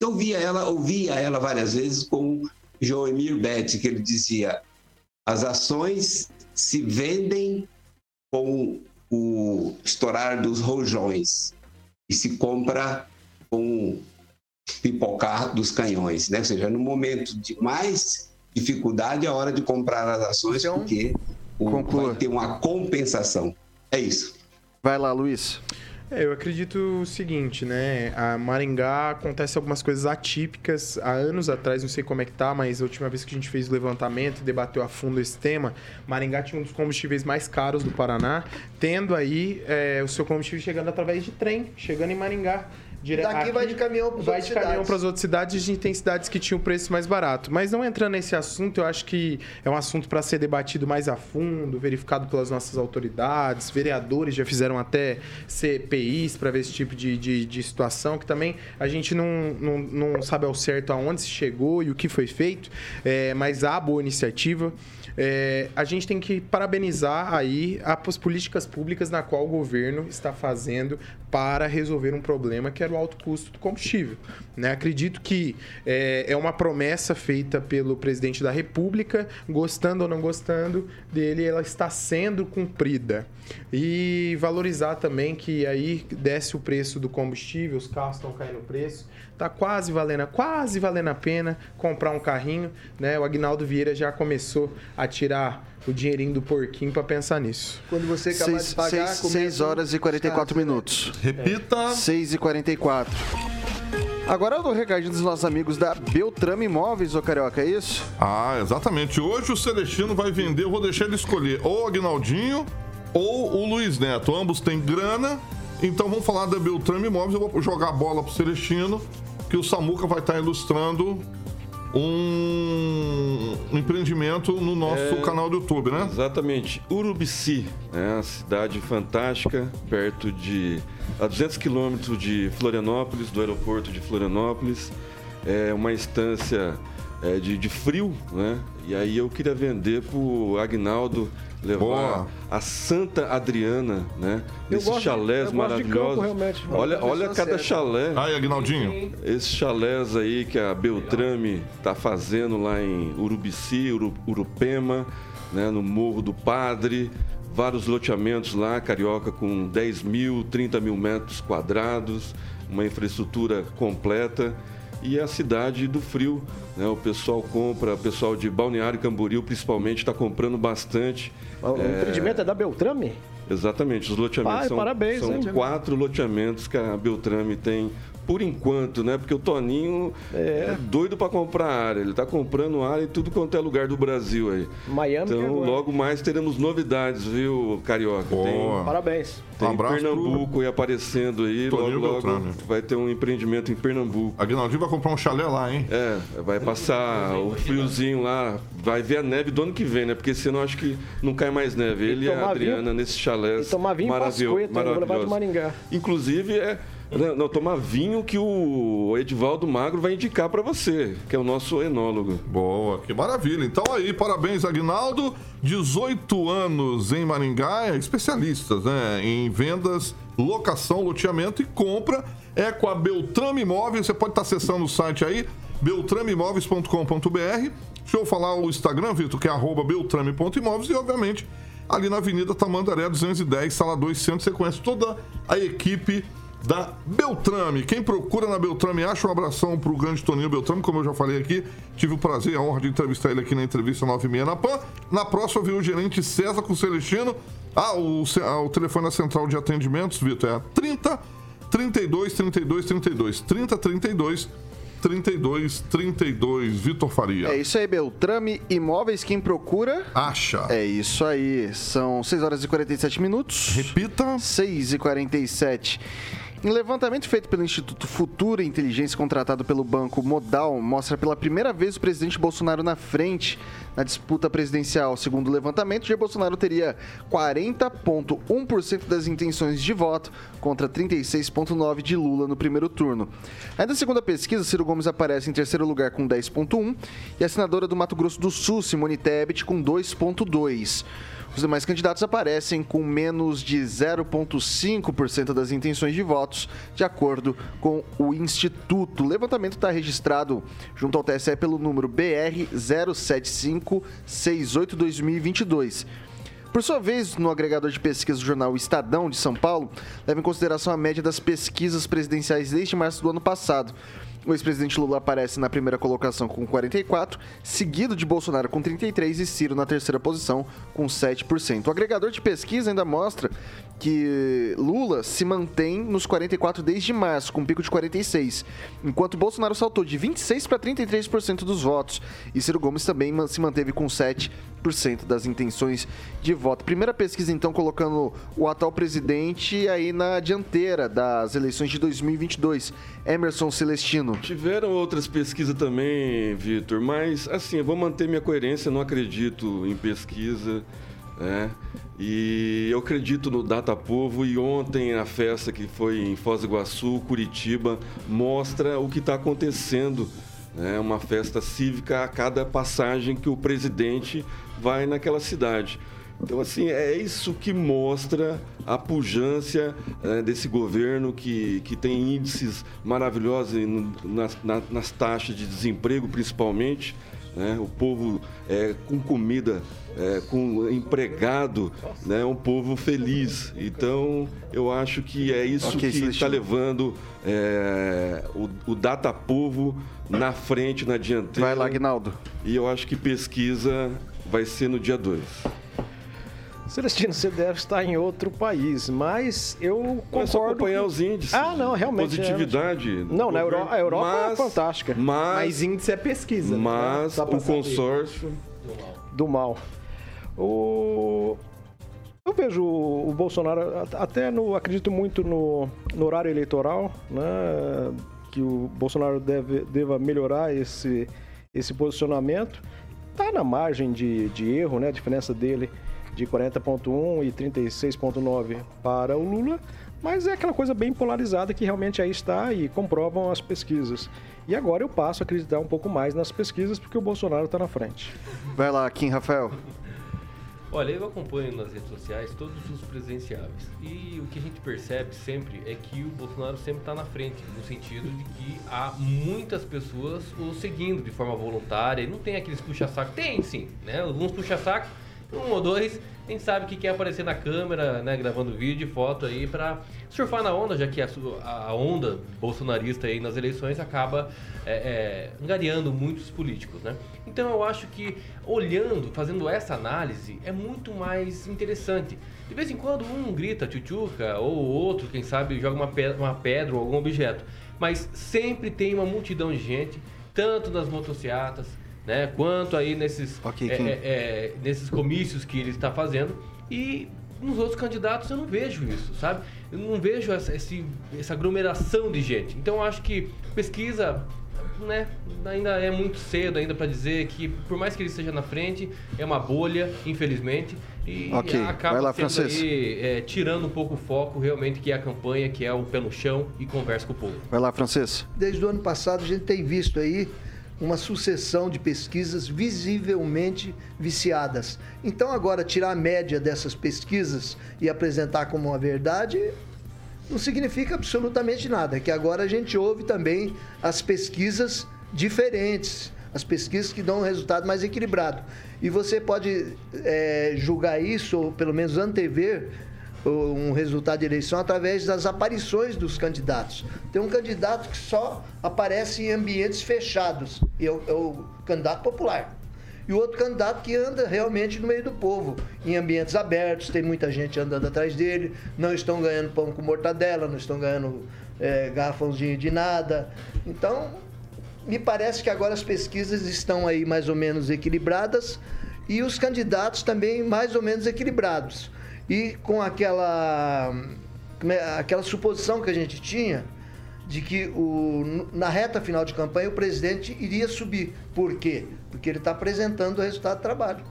eu via ela, ouvia ela várias vezes com Joemir Betty, que ele dizia, as ações se vendem com o estourar dos rojões e se compra com pipocar dos canhões, né? Ou seja, no momento de mais dificuldade é a hora de comprar as ações, então, porque Conclua. vai ter uma compensação. É isso. Vai lá, Luiz. É, eu acredito o seguinte, né? A Maringá acontece algumas coisas atípicas. Há anos atrás, não sei como é que tá, mas a última vez que a gente fez o levantamento e debateu a fundo esse tema, Maringá tinha um dos combustíveis mais caros do Paraná, tendo aí é, o seu combustível chegando através de trem, chegando em Maringá. Dire... Daqui aqui vai de caminhão para Vai de caminhão para as outras cidades. Tem cidades que tinham preço mais barato. Mas não entrando nesse assunto, eu acho que é um assunto para ser debatido mais a fundo, verificado pelas nossas autoridades. Vereadores já fizeram até CPIs para ver esse tipo de, de, de, situação, que também a gente não, não, não sabe ao certo aonde se chegou e o que foi feito, é, mas há boa iniciativa. É, a gente tem que parabenizar aí as políticas públicas na qual o governo está fazendo para resolver um problema que era o alto custo do combustível. Né? Acredito que é, é uma promessa feita pelo presidente da República, gostando ou não gostando dele, ela está sendo cumprida. E valorizar também que aí desce o preço do combustível, os carros estão caindo o preço, tá quase valendo, quase valendo a pena comprar um carrinho, né? O Agnaldo Vieira já começou a tirar o dinheirinho do porquinho para pensar nisso. Quando você acabar Seis, de pagar, seis, começa seis horas e 44 minutos. Repita. 6 e 44. Agora é o recadinho dos nossos amigos da Beltrame Imóveis, ô Carioca, é isso? Ah, exatamente. Hoje o Celestino vai vender, eu vou deixar ele escolher ou o Agnaldinho ou o Luiz Neto. Ambos têm grana, então vamos falar da Beltrame Imóveis. Eu vou jogar a bola pro Celestino, que o Samuca vai estar ilustrando um empreendimento no nosso É, canal do YouTube, né? Exatamente. Urubici, é uma cidade fantástica, perto de. a 200 quilômetros de Florianópolis, do aeroporto de Florianópolis. É uma estância é, de, de frio, né? E aí eu queria vender pro Agnaldo levar Boa. a Santa Adriana, né? Eu gosto- chalés campo, realmente. olha, olha cada chalé. Aí, Agnaldinho. Esses chalés aí que a Beltrame tá fazendo lá em Urubici, Uru- Urupema, né, no Morro do Padre. Vários loteamentos lá, Carioca, com 10 mil, 30 mil metros quadrados, uma infraestrutura completa. E a cidade do frio, né? O pessoal compra, o pessoal de Balneário Camboriú principalmente está comprando bastante. O É, empreendimento é da Beltrame? Exatamente, os loteamentos Pai, são, parabéns, são hein? quatro loteamentos que a Beltrame tem por enquanto, né? Porque o Toninho é, doido para comprar área, ele tá comprando área em tudo quanto é lugar do Brasil aí. Miami que Então, logo mais teremos novidades, viu, Carioca? Tem, Parabéns. tem Um abraço Pernambuco aí aparecendo aí, Toninho logo, logo Beltrame. vai ter um empreendimento em Pernambuco. Agnaldinho vai comprar um chalé lá, hein? É, vai passar o friozinho lá, vai ver a neve do ano que vem, né? Porque senão acho que não cai mais neve. Ele e, a Adriana vinho- nesses chalés e tomar vinho maravil- Pasqueta, eu vou levar de maravilhosos. Maringá. Inclusive, é. Não, não, tomar vinho que o Edivaldo Magro vai indicar para você, que é o nosso enólogo. Boa, que maravilha. Então aí, parabéns, Agnaldo. 18 anos em Maringá, é especialistas né, em vendas, locação, loteamento e compra. É com a Beltrame Imóveis. Você pode estar acessando o site aí, beltrameimóveis.com.br. Deixa eu falar o Instagram, Vitor, que é arroba beltrame.imóveis e, obviamente, ali na Avenida Tamandaré 210, sala 2 Centro. Você conhece toda a equipe da Beltrame. Quem procura na Beltrame, acha um abração pro grande Toninho Beltrame, como eu já falei aqui. Tive o prazer e a honra de entrevistar ele aqui na entrevista 96 na PAN. Na próxima, viu o gerente César com o Celestino. Ah, o, ah, o telefone da central de atendimentos, Vitor, é 30 32 32 32. 30 32 32 32. Vitor Faria. É isso aí, Beltrame Imóveis, quem procura... Acha. É isso aí, são 6 horas e 47 minutos. Repita. 6 e 47. Em levantamento feito pelo Instituto Futura Inteligência, contratado pelo Banco Modal, mostra pela primeira vez o presidente Bolsonaro na frente na disputa presidencial. Segundo o levantamento, Jair Bolsonaro teria 40,1% das intenções de voto contra 36,9% de Lula no primeiro turno. Ainda segundo a pesquisa, Ciro Gomes aparece em terceiro lugar com 10,1% e a senadora do Mato Grosso do Sul, Simone Tebet, com 2,2%. Os demais candidatos aparecem com menos de 0,5% das intenções de votos, de acordo com o Instituto. O levantamento está registrado junto ao TSE pelo número BR 07568-2022. Por sua vez, no agregador de pesquisa do jornal Estadão de São Paulo, leva em consideração a média das pesquisas presidenciais desde março do ano passado. O ex-presidente Lula aparece na primeira colocação com 44, seguido de Bolsonaro com 33 e Ciro na terceira posição com 7%. O agregador de pesquisa ainda mostra que Lula se mantém nos 44 desde março, com um pico de 46, enquanto Bolsonaro saltou de 26 para 33% dos votos e Ciro Gomes também se manteve com 7% das intenções de voto. Primeira pesquisa, então, colocando o atual presidente aí na dianteira das eleições de 2022, Emerson Celestino. Tiveram outras pesquisas também, Vitor, mas assim, eu vou manter minha coerência, não acredito em pesquisa, né? E eu acredito no Data Povo e ontem a festa que foi em Foz do Iguaçu, Curitiba, mostra o que está acontecendo. É uma festa cívica a cada passagem que o presidente vai naquela cidade. Então, assim, é isso que mostra a pujança eh, desse governo que, que tem índices maravilhosos nas, na- nas taxas de desemprego, principalmente. né? o povo é, com comida, é, com empregado, né? um povo feliz. Então, eu acho que é isso Ok, que está levando é, o, o Data Povo na frente, na dianteira. Vai lá, Aguinaldo. E eu acho que pesquisa vai ser no dia 2. Celestino, você deve estar em outro país, mas eu concordo. É só acompanhar que- os índices. Ah, não, realmente. Positividade. é- Não, na Euro- a Europa é Mas- fantástica. Mas, Mas índice é pesquisa. né? mas pra o consórcio. do mal. O... Eu vejo o Bolsonaro, até no, acredito muito no, no horário eleitoral, né, que o Bolsonaro deve, deva melhorar esse, esse posicionamento. Está na margem de, de erro, né, a diferença dele de 40,1 e 36,9 para o Lula, mas é aquela coisa bem polarizada que realmente aí está e comprovam as pesquisas. E agora eu passo a acreditar um pouco mais nas pesquisas porque o Bolsonaro está na frente. Vai lá, Kim Rafael. Olha, eu acompanho nas redes sociais todos os presidenciáveis. E o que a gente percebe sempre é que o Bolsonaro sempre está na frente, no sentido de que há muitas pessoas o seguindo de forma voluntária. E não tem aqueles puxa-saco. Tem sim, né? Alguns puxa-saco, um ou dois, gente sabe que quer aparecer na câmera, né? Gravando vídeo foto aí para surfar na onda, já que a, a onda bolsonarista aí nas eleições acaba é, é, angariando muitos políticos, né? Então eu acho que olhando, fazendo essa análise, é muito mais interessante. De vez em quando um grita tchutchuca, ou outro, quem sabe, joga uma pedra, uma pedra ou algum objeto. Mas sempre tem uma multidão de gente, tanto nas motocicletas, né, quanto aí nesses, Ok, é, é, é, nesses comícios que ele está fazendo. E nos outros candidatos eu não vejo isso, sabe? Eu não vejo essa, esse- essa aglomeração de gente. Então eu acho que pesquisa, né, ainda é muito cedo ainda para dizer que por mais que ele esteja na frente, é uma bolha, infelizmente, e Ok, acaba vai lá, sendo aí, é, tirando um pouco o foco realmente que é a campanha, que é o pé no chão e conversa com o povo. Vai lá, Francês. Desde o ano passado a gente tem visto aí uma sucessão de pesquisas visivelmente viciadas. Então agora tirar a média dessas pesquisas e apresentar como uma verdade não significa absolutamente nada, que agora a gente ouve também as pesquisas diferentes, as pesquisas que dão um resultado mais equilibrado. E você pode eh, julgar isso, ou pelo menos antever, um resultado de eleição através das aparições dos candidatos. Tem um candidato que só aparece em ambientes fechados, e é o, é o candidato popular. E o outro candidato que anda realmente no meio do povo, em ambientes abertos, tem muita gente andando atrás dele, não estão ganhando pão com mortadela, não estão ganhando é, garrafãozinho de nada. Então, me parece que agora as pesquisas estão aí mais ou menos equilibradas e os candidatos também mais ou menos equilibrados. E com aquela, como é, aquela suposição que a gente tinha de que o, na reta final de campanha o presidente iria subir. Por quê? Porque ele está apresentando o resultado do trabalho.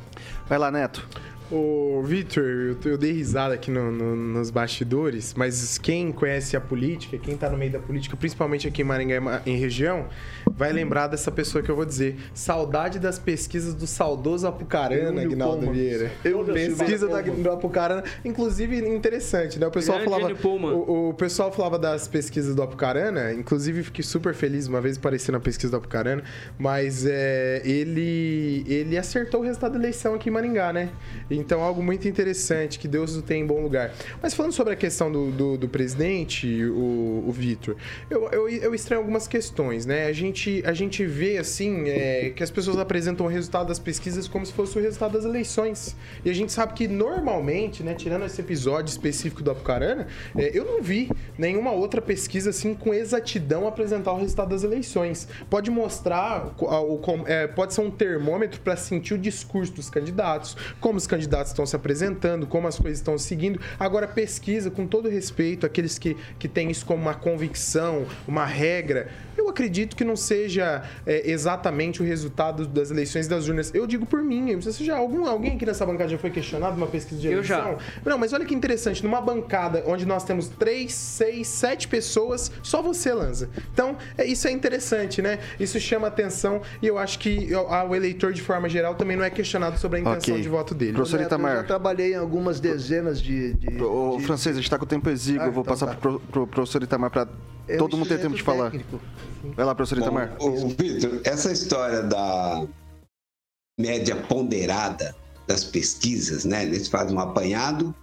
Vai lá, Neto. Ô, Vitor, eu, eu dei risada aqui no- no- nos bastidores, mas quem conhece a política, quem tá no meio da política, principalmente aqui em Maringá e Ma- em região, vai lembrar dessa pessoa que eu vou dizer. Saudade das pesquisas do saudoso Apucarana, Aguinaldo. Vieira. Eu Pesquisa da, do Apucarana, inclusive interessante, né? O pessoal Grande falava. O, o pessoal falava das pesquisas do Apucarana, inclusive fiquei super feliz uma vez apareci na pesquisa do Apucarana, mas é, ele, ele acertou o resultado da eleição aqui em Maringá, né? Então algo muito interessante, que Deus o tem em bom lugar. Mas falando sobre a questão do, do, do presidente, o, o Vitor, eu, eu, eu estranho algumas questões, né? A gente, a gente vê, assim, é, que as pessoas apresentam o resultado das pesquisas como se fosse o resultado das eleições. E a gente sabe que normalmente, né, tirando esse episódio específico do Apucarana, é, eu não vi nenhuma outra pesquisa assim com exatidão apresentar o resultado das eleições. Pode mostrar, o- o- é, pode ser um termômetro para sentir o discurso dos candidatos, como os candidatos estão se apresentando, como as coisas estão seguindo. Agora, pesquisa, com todo respeito, aqueles que, que têm isso como uma convicção, uma regra, eu acredito que não seja é, exatamente o resultado das eleições das urnas. Eu digo por mim, você já algum, alguém aqui nessa bancada já foi questionado numa pesquisa de Eu eleição? já. Não, mas olha que interessante, numa bancada onde nós temos três, seis, sete pessoas, só você lança. Então, é, isso é interessante, né? Isso chama atenção e eu acho que o, eleitor, de forma geral, também não é questionado sobre a intenção Ok. de voto dele. Professor Eu Itamar. já trabalhei em algumas dezenas de. de, Ô, de- Francês, a gente tá com o tempo exíguo. Ah, eu vou então passar tá. pro, pro professor Itamar é um todo mundo ter tempo de falar. técnico. Vai lá, professor Bom, Itamar. Vitor, essa história da, média ponderada das pesquisas, né? Eles fazem um apanhado,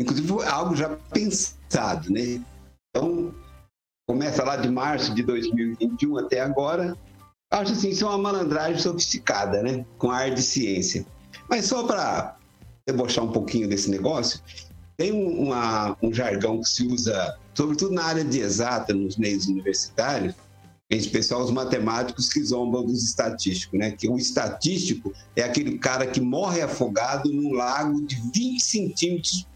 inclusive algo já pensado, né? Então, começa lá de março de 2021 até agora, acho assim, isso é uma malandragem sofisticada, né? Com ar de ciência. Mas só para debochar um pouquinho desse negócio, tem uma, um jargão que se usa, sobretudo na área de exata, nos meios universitários, em especial os matemáticos que zombam dos estatísticos, né? Que o estatístico é aquele cara que morre afogado num lago de 20 centímetros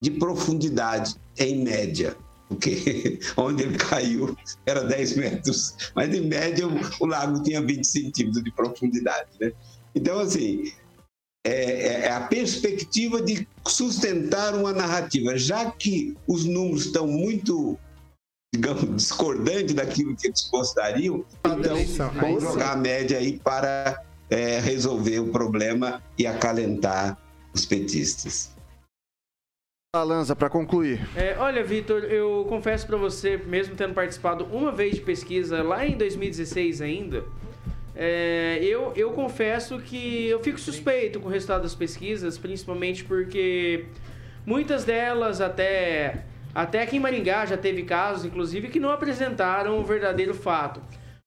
de profundidade, em média. Porque onde ele caiu era 10 metros, mas em média o, o lago tinha 20 centímetros de profundidade, né? Então, assim, é, é, é, a perspectiva de sustentar uma narrativa, já que os números estão muito, digamos, discordantes daquilo que eles gostariam, então vamos jogar a média aí para é, resolver o problema e acalentar os petistas. Lanza, para concluir. É, olha, Vitor, eu confesso para você, mesmo tendo participado uma vez de pesquisa lá em 2016 ainda, é, eu, eu confesso que eu fico suspeito com o resultado das pesquisas, principalmente porque muitas delas, até, até aqui em Maringá, já teve casos, inclusive, que não apresentaram o verdadeiro fato.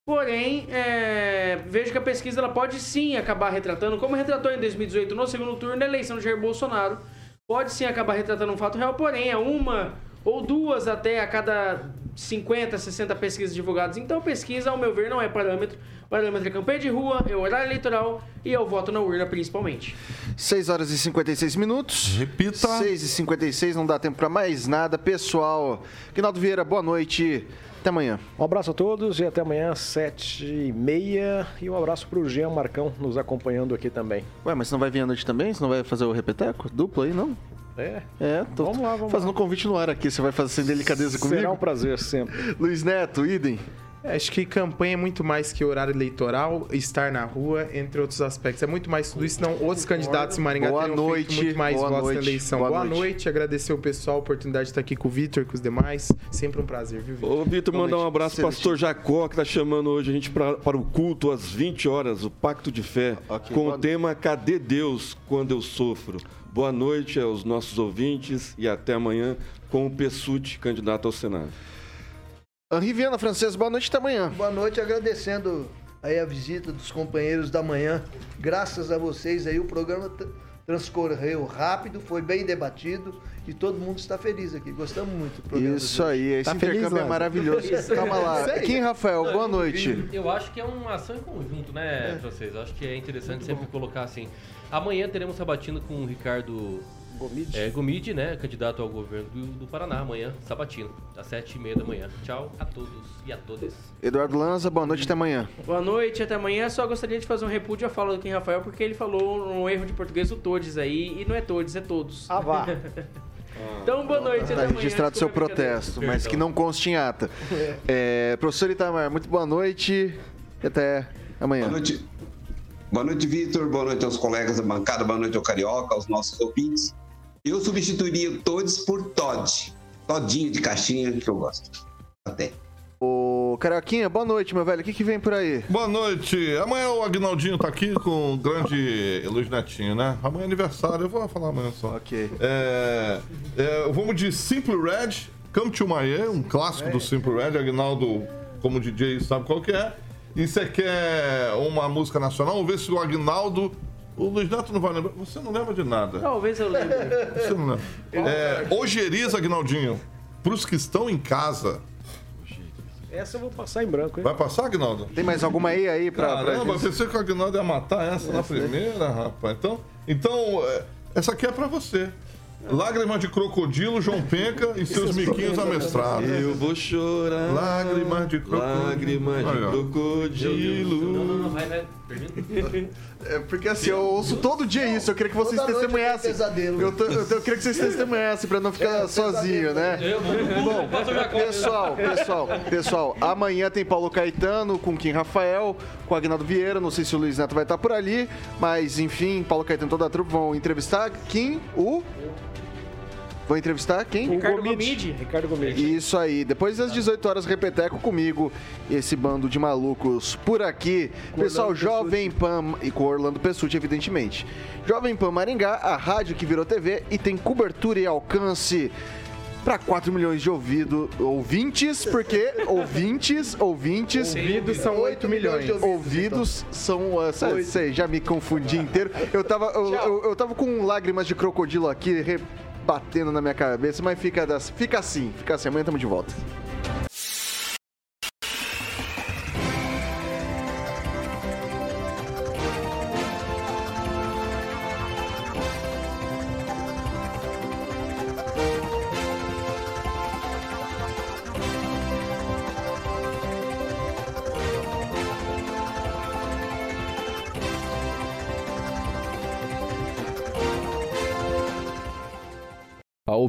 Porém, é, vejo que a pesquisa ela pode sim acabar retratando, como retratou em 2018 no segundo turno da eleição de Jair Bolsonaro, pode sim acabar retratando um fato real, porém, é uma ou duas até a cada 50, 60 pesquisas divulgadas. Então, pesquisa, ao meu ver, não é parâmetro. Parâmetro é campanha de rua, é horário eleitoral e é o voto na urna, principalmente. 6 horas e 56 minutos. Repita. 6 e 56, não dá tempo para mais nada. Pessoal, Rinaldo Vieira, boa noite. Até amanhã. Um abraço a todos e até amanhã, 7 e meia. E um abraço pro Jean Marcão nos acompanhando aqui também. Ué, mas você não vai vir à noite também? Você não vai fazer o repeteco? Duplo aí, não? É. É, tô Vamos lá, vamos fazendo lá. um convite no ar aqui. Você vai fazer sem delicadeza comigo? Será um prazer sempre. Luiz Neto, idem. É, Acho que campanha é muito mais que horário eleitoral, estar na rua, entre outros aspectos. É muito mais tudo isso, não outros candidatos em Maringá Boa teriam noite, feito muito mais boa votos na noite, eleição. boa Boa, noite. noite. agradecer o pessoal, a oportunidade de estar aqui com o Vitor, com os demais. Sempre um prazer, viu, Vitor? Ô, Vitor, mandar um abraço pro pastor Jacó, que tá chamando hoje a gente pra, para o culto às 20 horas, o Pacto de Fé, Ok, com o tema Cadê Deus quando eu sofro? Boa noite aos nossos ouvintes e até amanhã com o Pessuti, candidato ao Senado. Henri Viana, francês, boa noite até amanhã. Boa noite, agradecendo aí a visita dos companheiros da manhã. Graças a vocês aí o programa transcorreu rápido, foi bem debatido e todo mundo está feliz aqui. Gostamos muito do programa. Isso aí, esse Tá feliz, intercâmbio é Lázaro? maravilhoso. Calma lá. Isso. Kim Rafael, boa noite. Eu acho que é uma ação em conjunto, né, vocês? Acho que é interessante sempre colocar assim. Amanhã teremos sabatina com o Ricardo Gomide. é, Gomide, né? Candidato ao governo do, do Paraná. Amanhã, sabatina, às sete e meia da manhã. Tchau a todos e a todas. Eduardo Lanza, boa noite até amanhã. Boa noite, até amanhã. Só gostaria de fazer um repúdio à fala do Kim Rafael, porque ele falou um erro de português o todes aí, e não é todes, é todos. Ah, vá. Então, boa noite, até Tá amanhã. registrado seu protesto, mas que não conste em ata. É, professor Itamar, muito boa noite e até amanhã. Boa noite. Boa noite, Vitor. Boa noite aos colegas da bancada. Boa noite ao Carioca, aos nossos ouvintes. Eu substituiria todos por Todd. Todinho de caixinha, que eu gosto. Até. Ô, Carioquinha, boa noite, meu velho. O que, que vem por aí? Boa noite. Amanhã o Agnaldinho tá aqui com o grande Luiz Netinho, né? Amanhã é aniversário, eu vou falar amanhã só. Ok. É, é, vamos de Simple Red, Come to My Ear, um clássico do Simple Red. Agnaldo, como DJ, sabe qual que é. E você quer uma música nacional? Vamos ver se o Agnaldo. O Luiz Neto não vai lembrar. Você não lembra de nada. Talvez eu lembre. Você não lembra. É, Ojeriza, Agnaldinho. Pros que estão em casa. Essa eu vou passar em branco, hein? Vai passar, Agnaldo? Tem mais alguma aí aí pra. pra Caramba, gente? pensei que o Agnaldo ia matar essa na primeira, rapaz. Então, então é, essa aqui é pra você. Lágrimas de crocodilo, João Penca e seus miquinhos amestrados. Eu vou chorar. Lágrimas de crocodilo. Lágrimas de ó. Não, não, crocodilo. não, vai, vai. É porque assim, eu ouço todo dia isso. Eu queria que vocês Toda noite testemunhassem. eu tenho. Eu, tô- eu queria que vocês testemunhassem pra não ficar É, sozinho, né? Já conta. Pessoal, pessoal, pessoal, amanhã tem Paulo Caetano com Kim Rafael, com Agnaldo Vieira, não sei se o Luiz Neto vai estar por ali, mas enfim, Paulo Caetano e toda a trupe vão entrevistar Kim, o Vou entrevistar quem? Ricardo Gomide. Ricardo Gomide. Isso aí. Depois das 18 horas, Repeteco comigo. Esse bando de malucos por aqui. Com Pessoal, Orlando Jovem Pan e com Orlando Pessuti, evidentemente. Jovem Pan Maringá, a rádio que virou TV e tem cobertura e alcance para 4 milhões de ouvido, ouvintes, porque ouvintes, ouvintes. Ouvidos são 8 milhões. Ouvidos são. Uh, sei, Oito. sei, já me confundi inteiro. Eu tava, eu, eu, eu tava com lágrimas de crocodilo aqui re- batendo na minha cabeça, mas fica, fica assim, fica assim. Amanhã tamo de volta.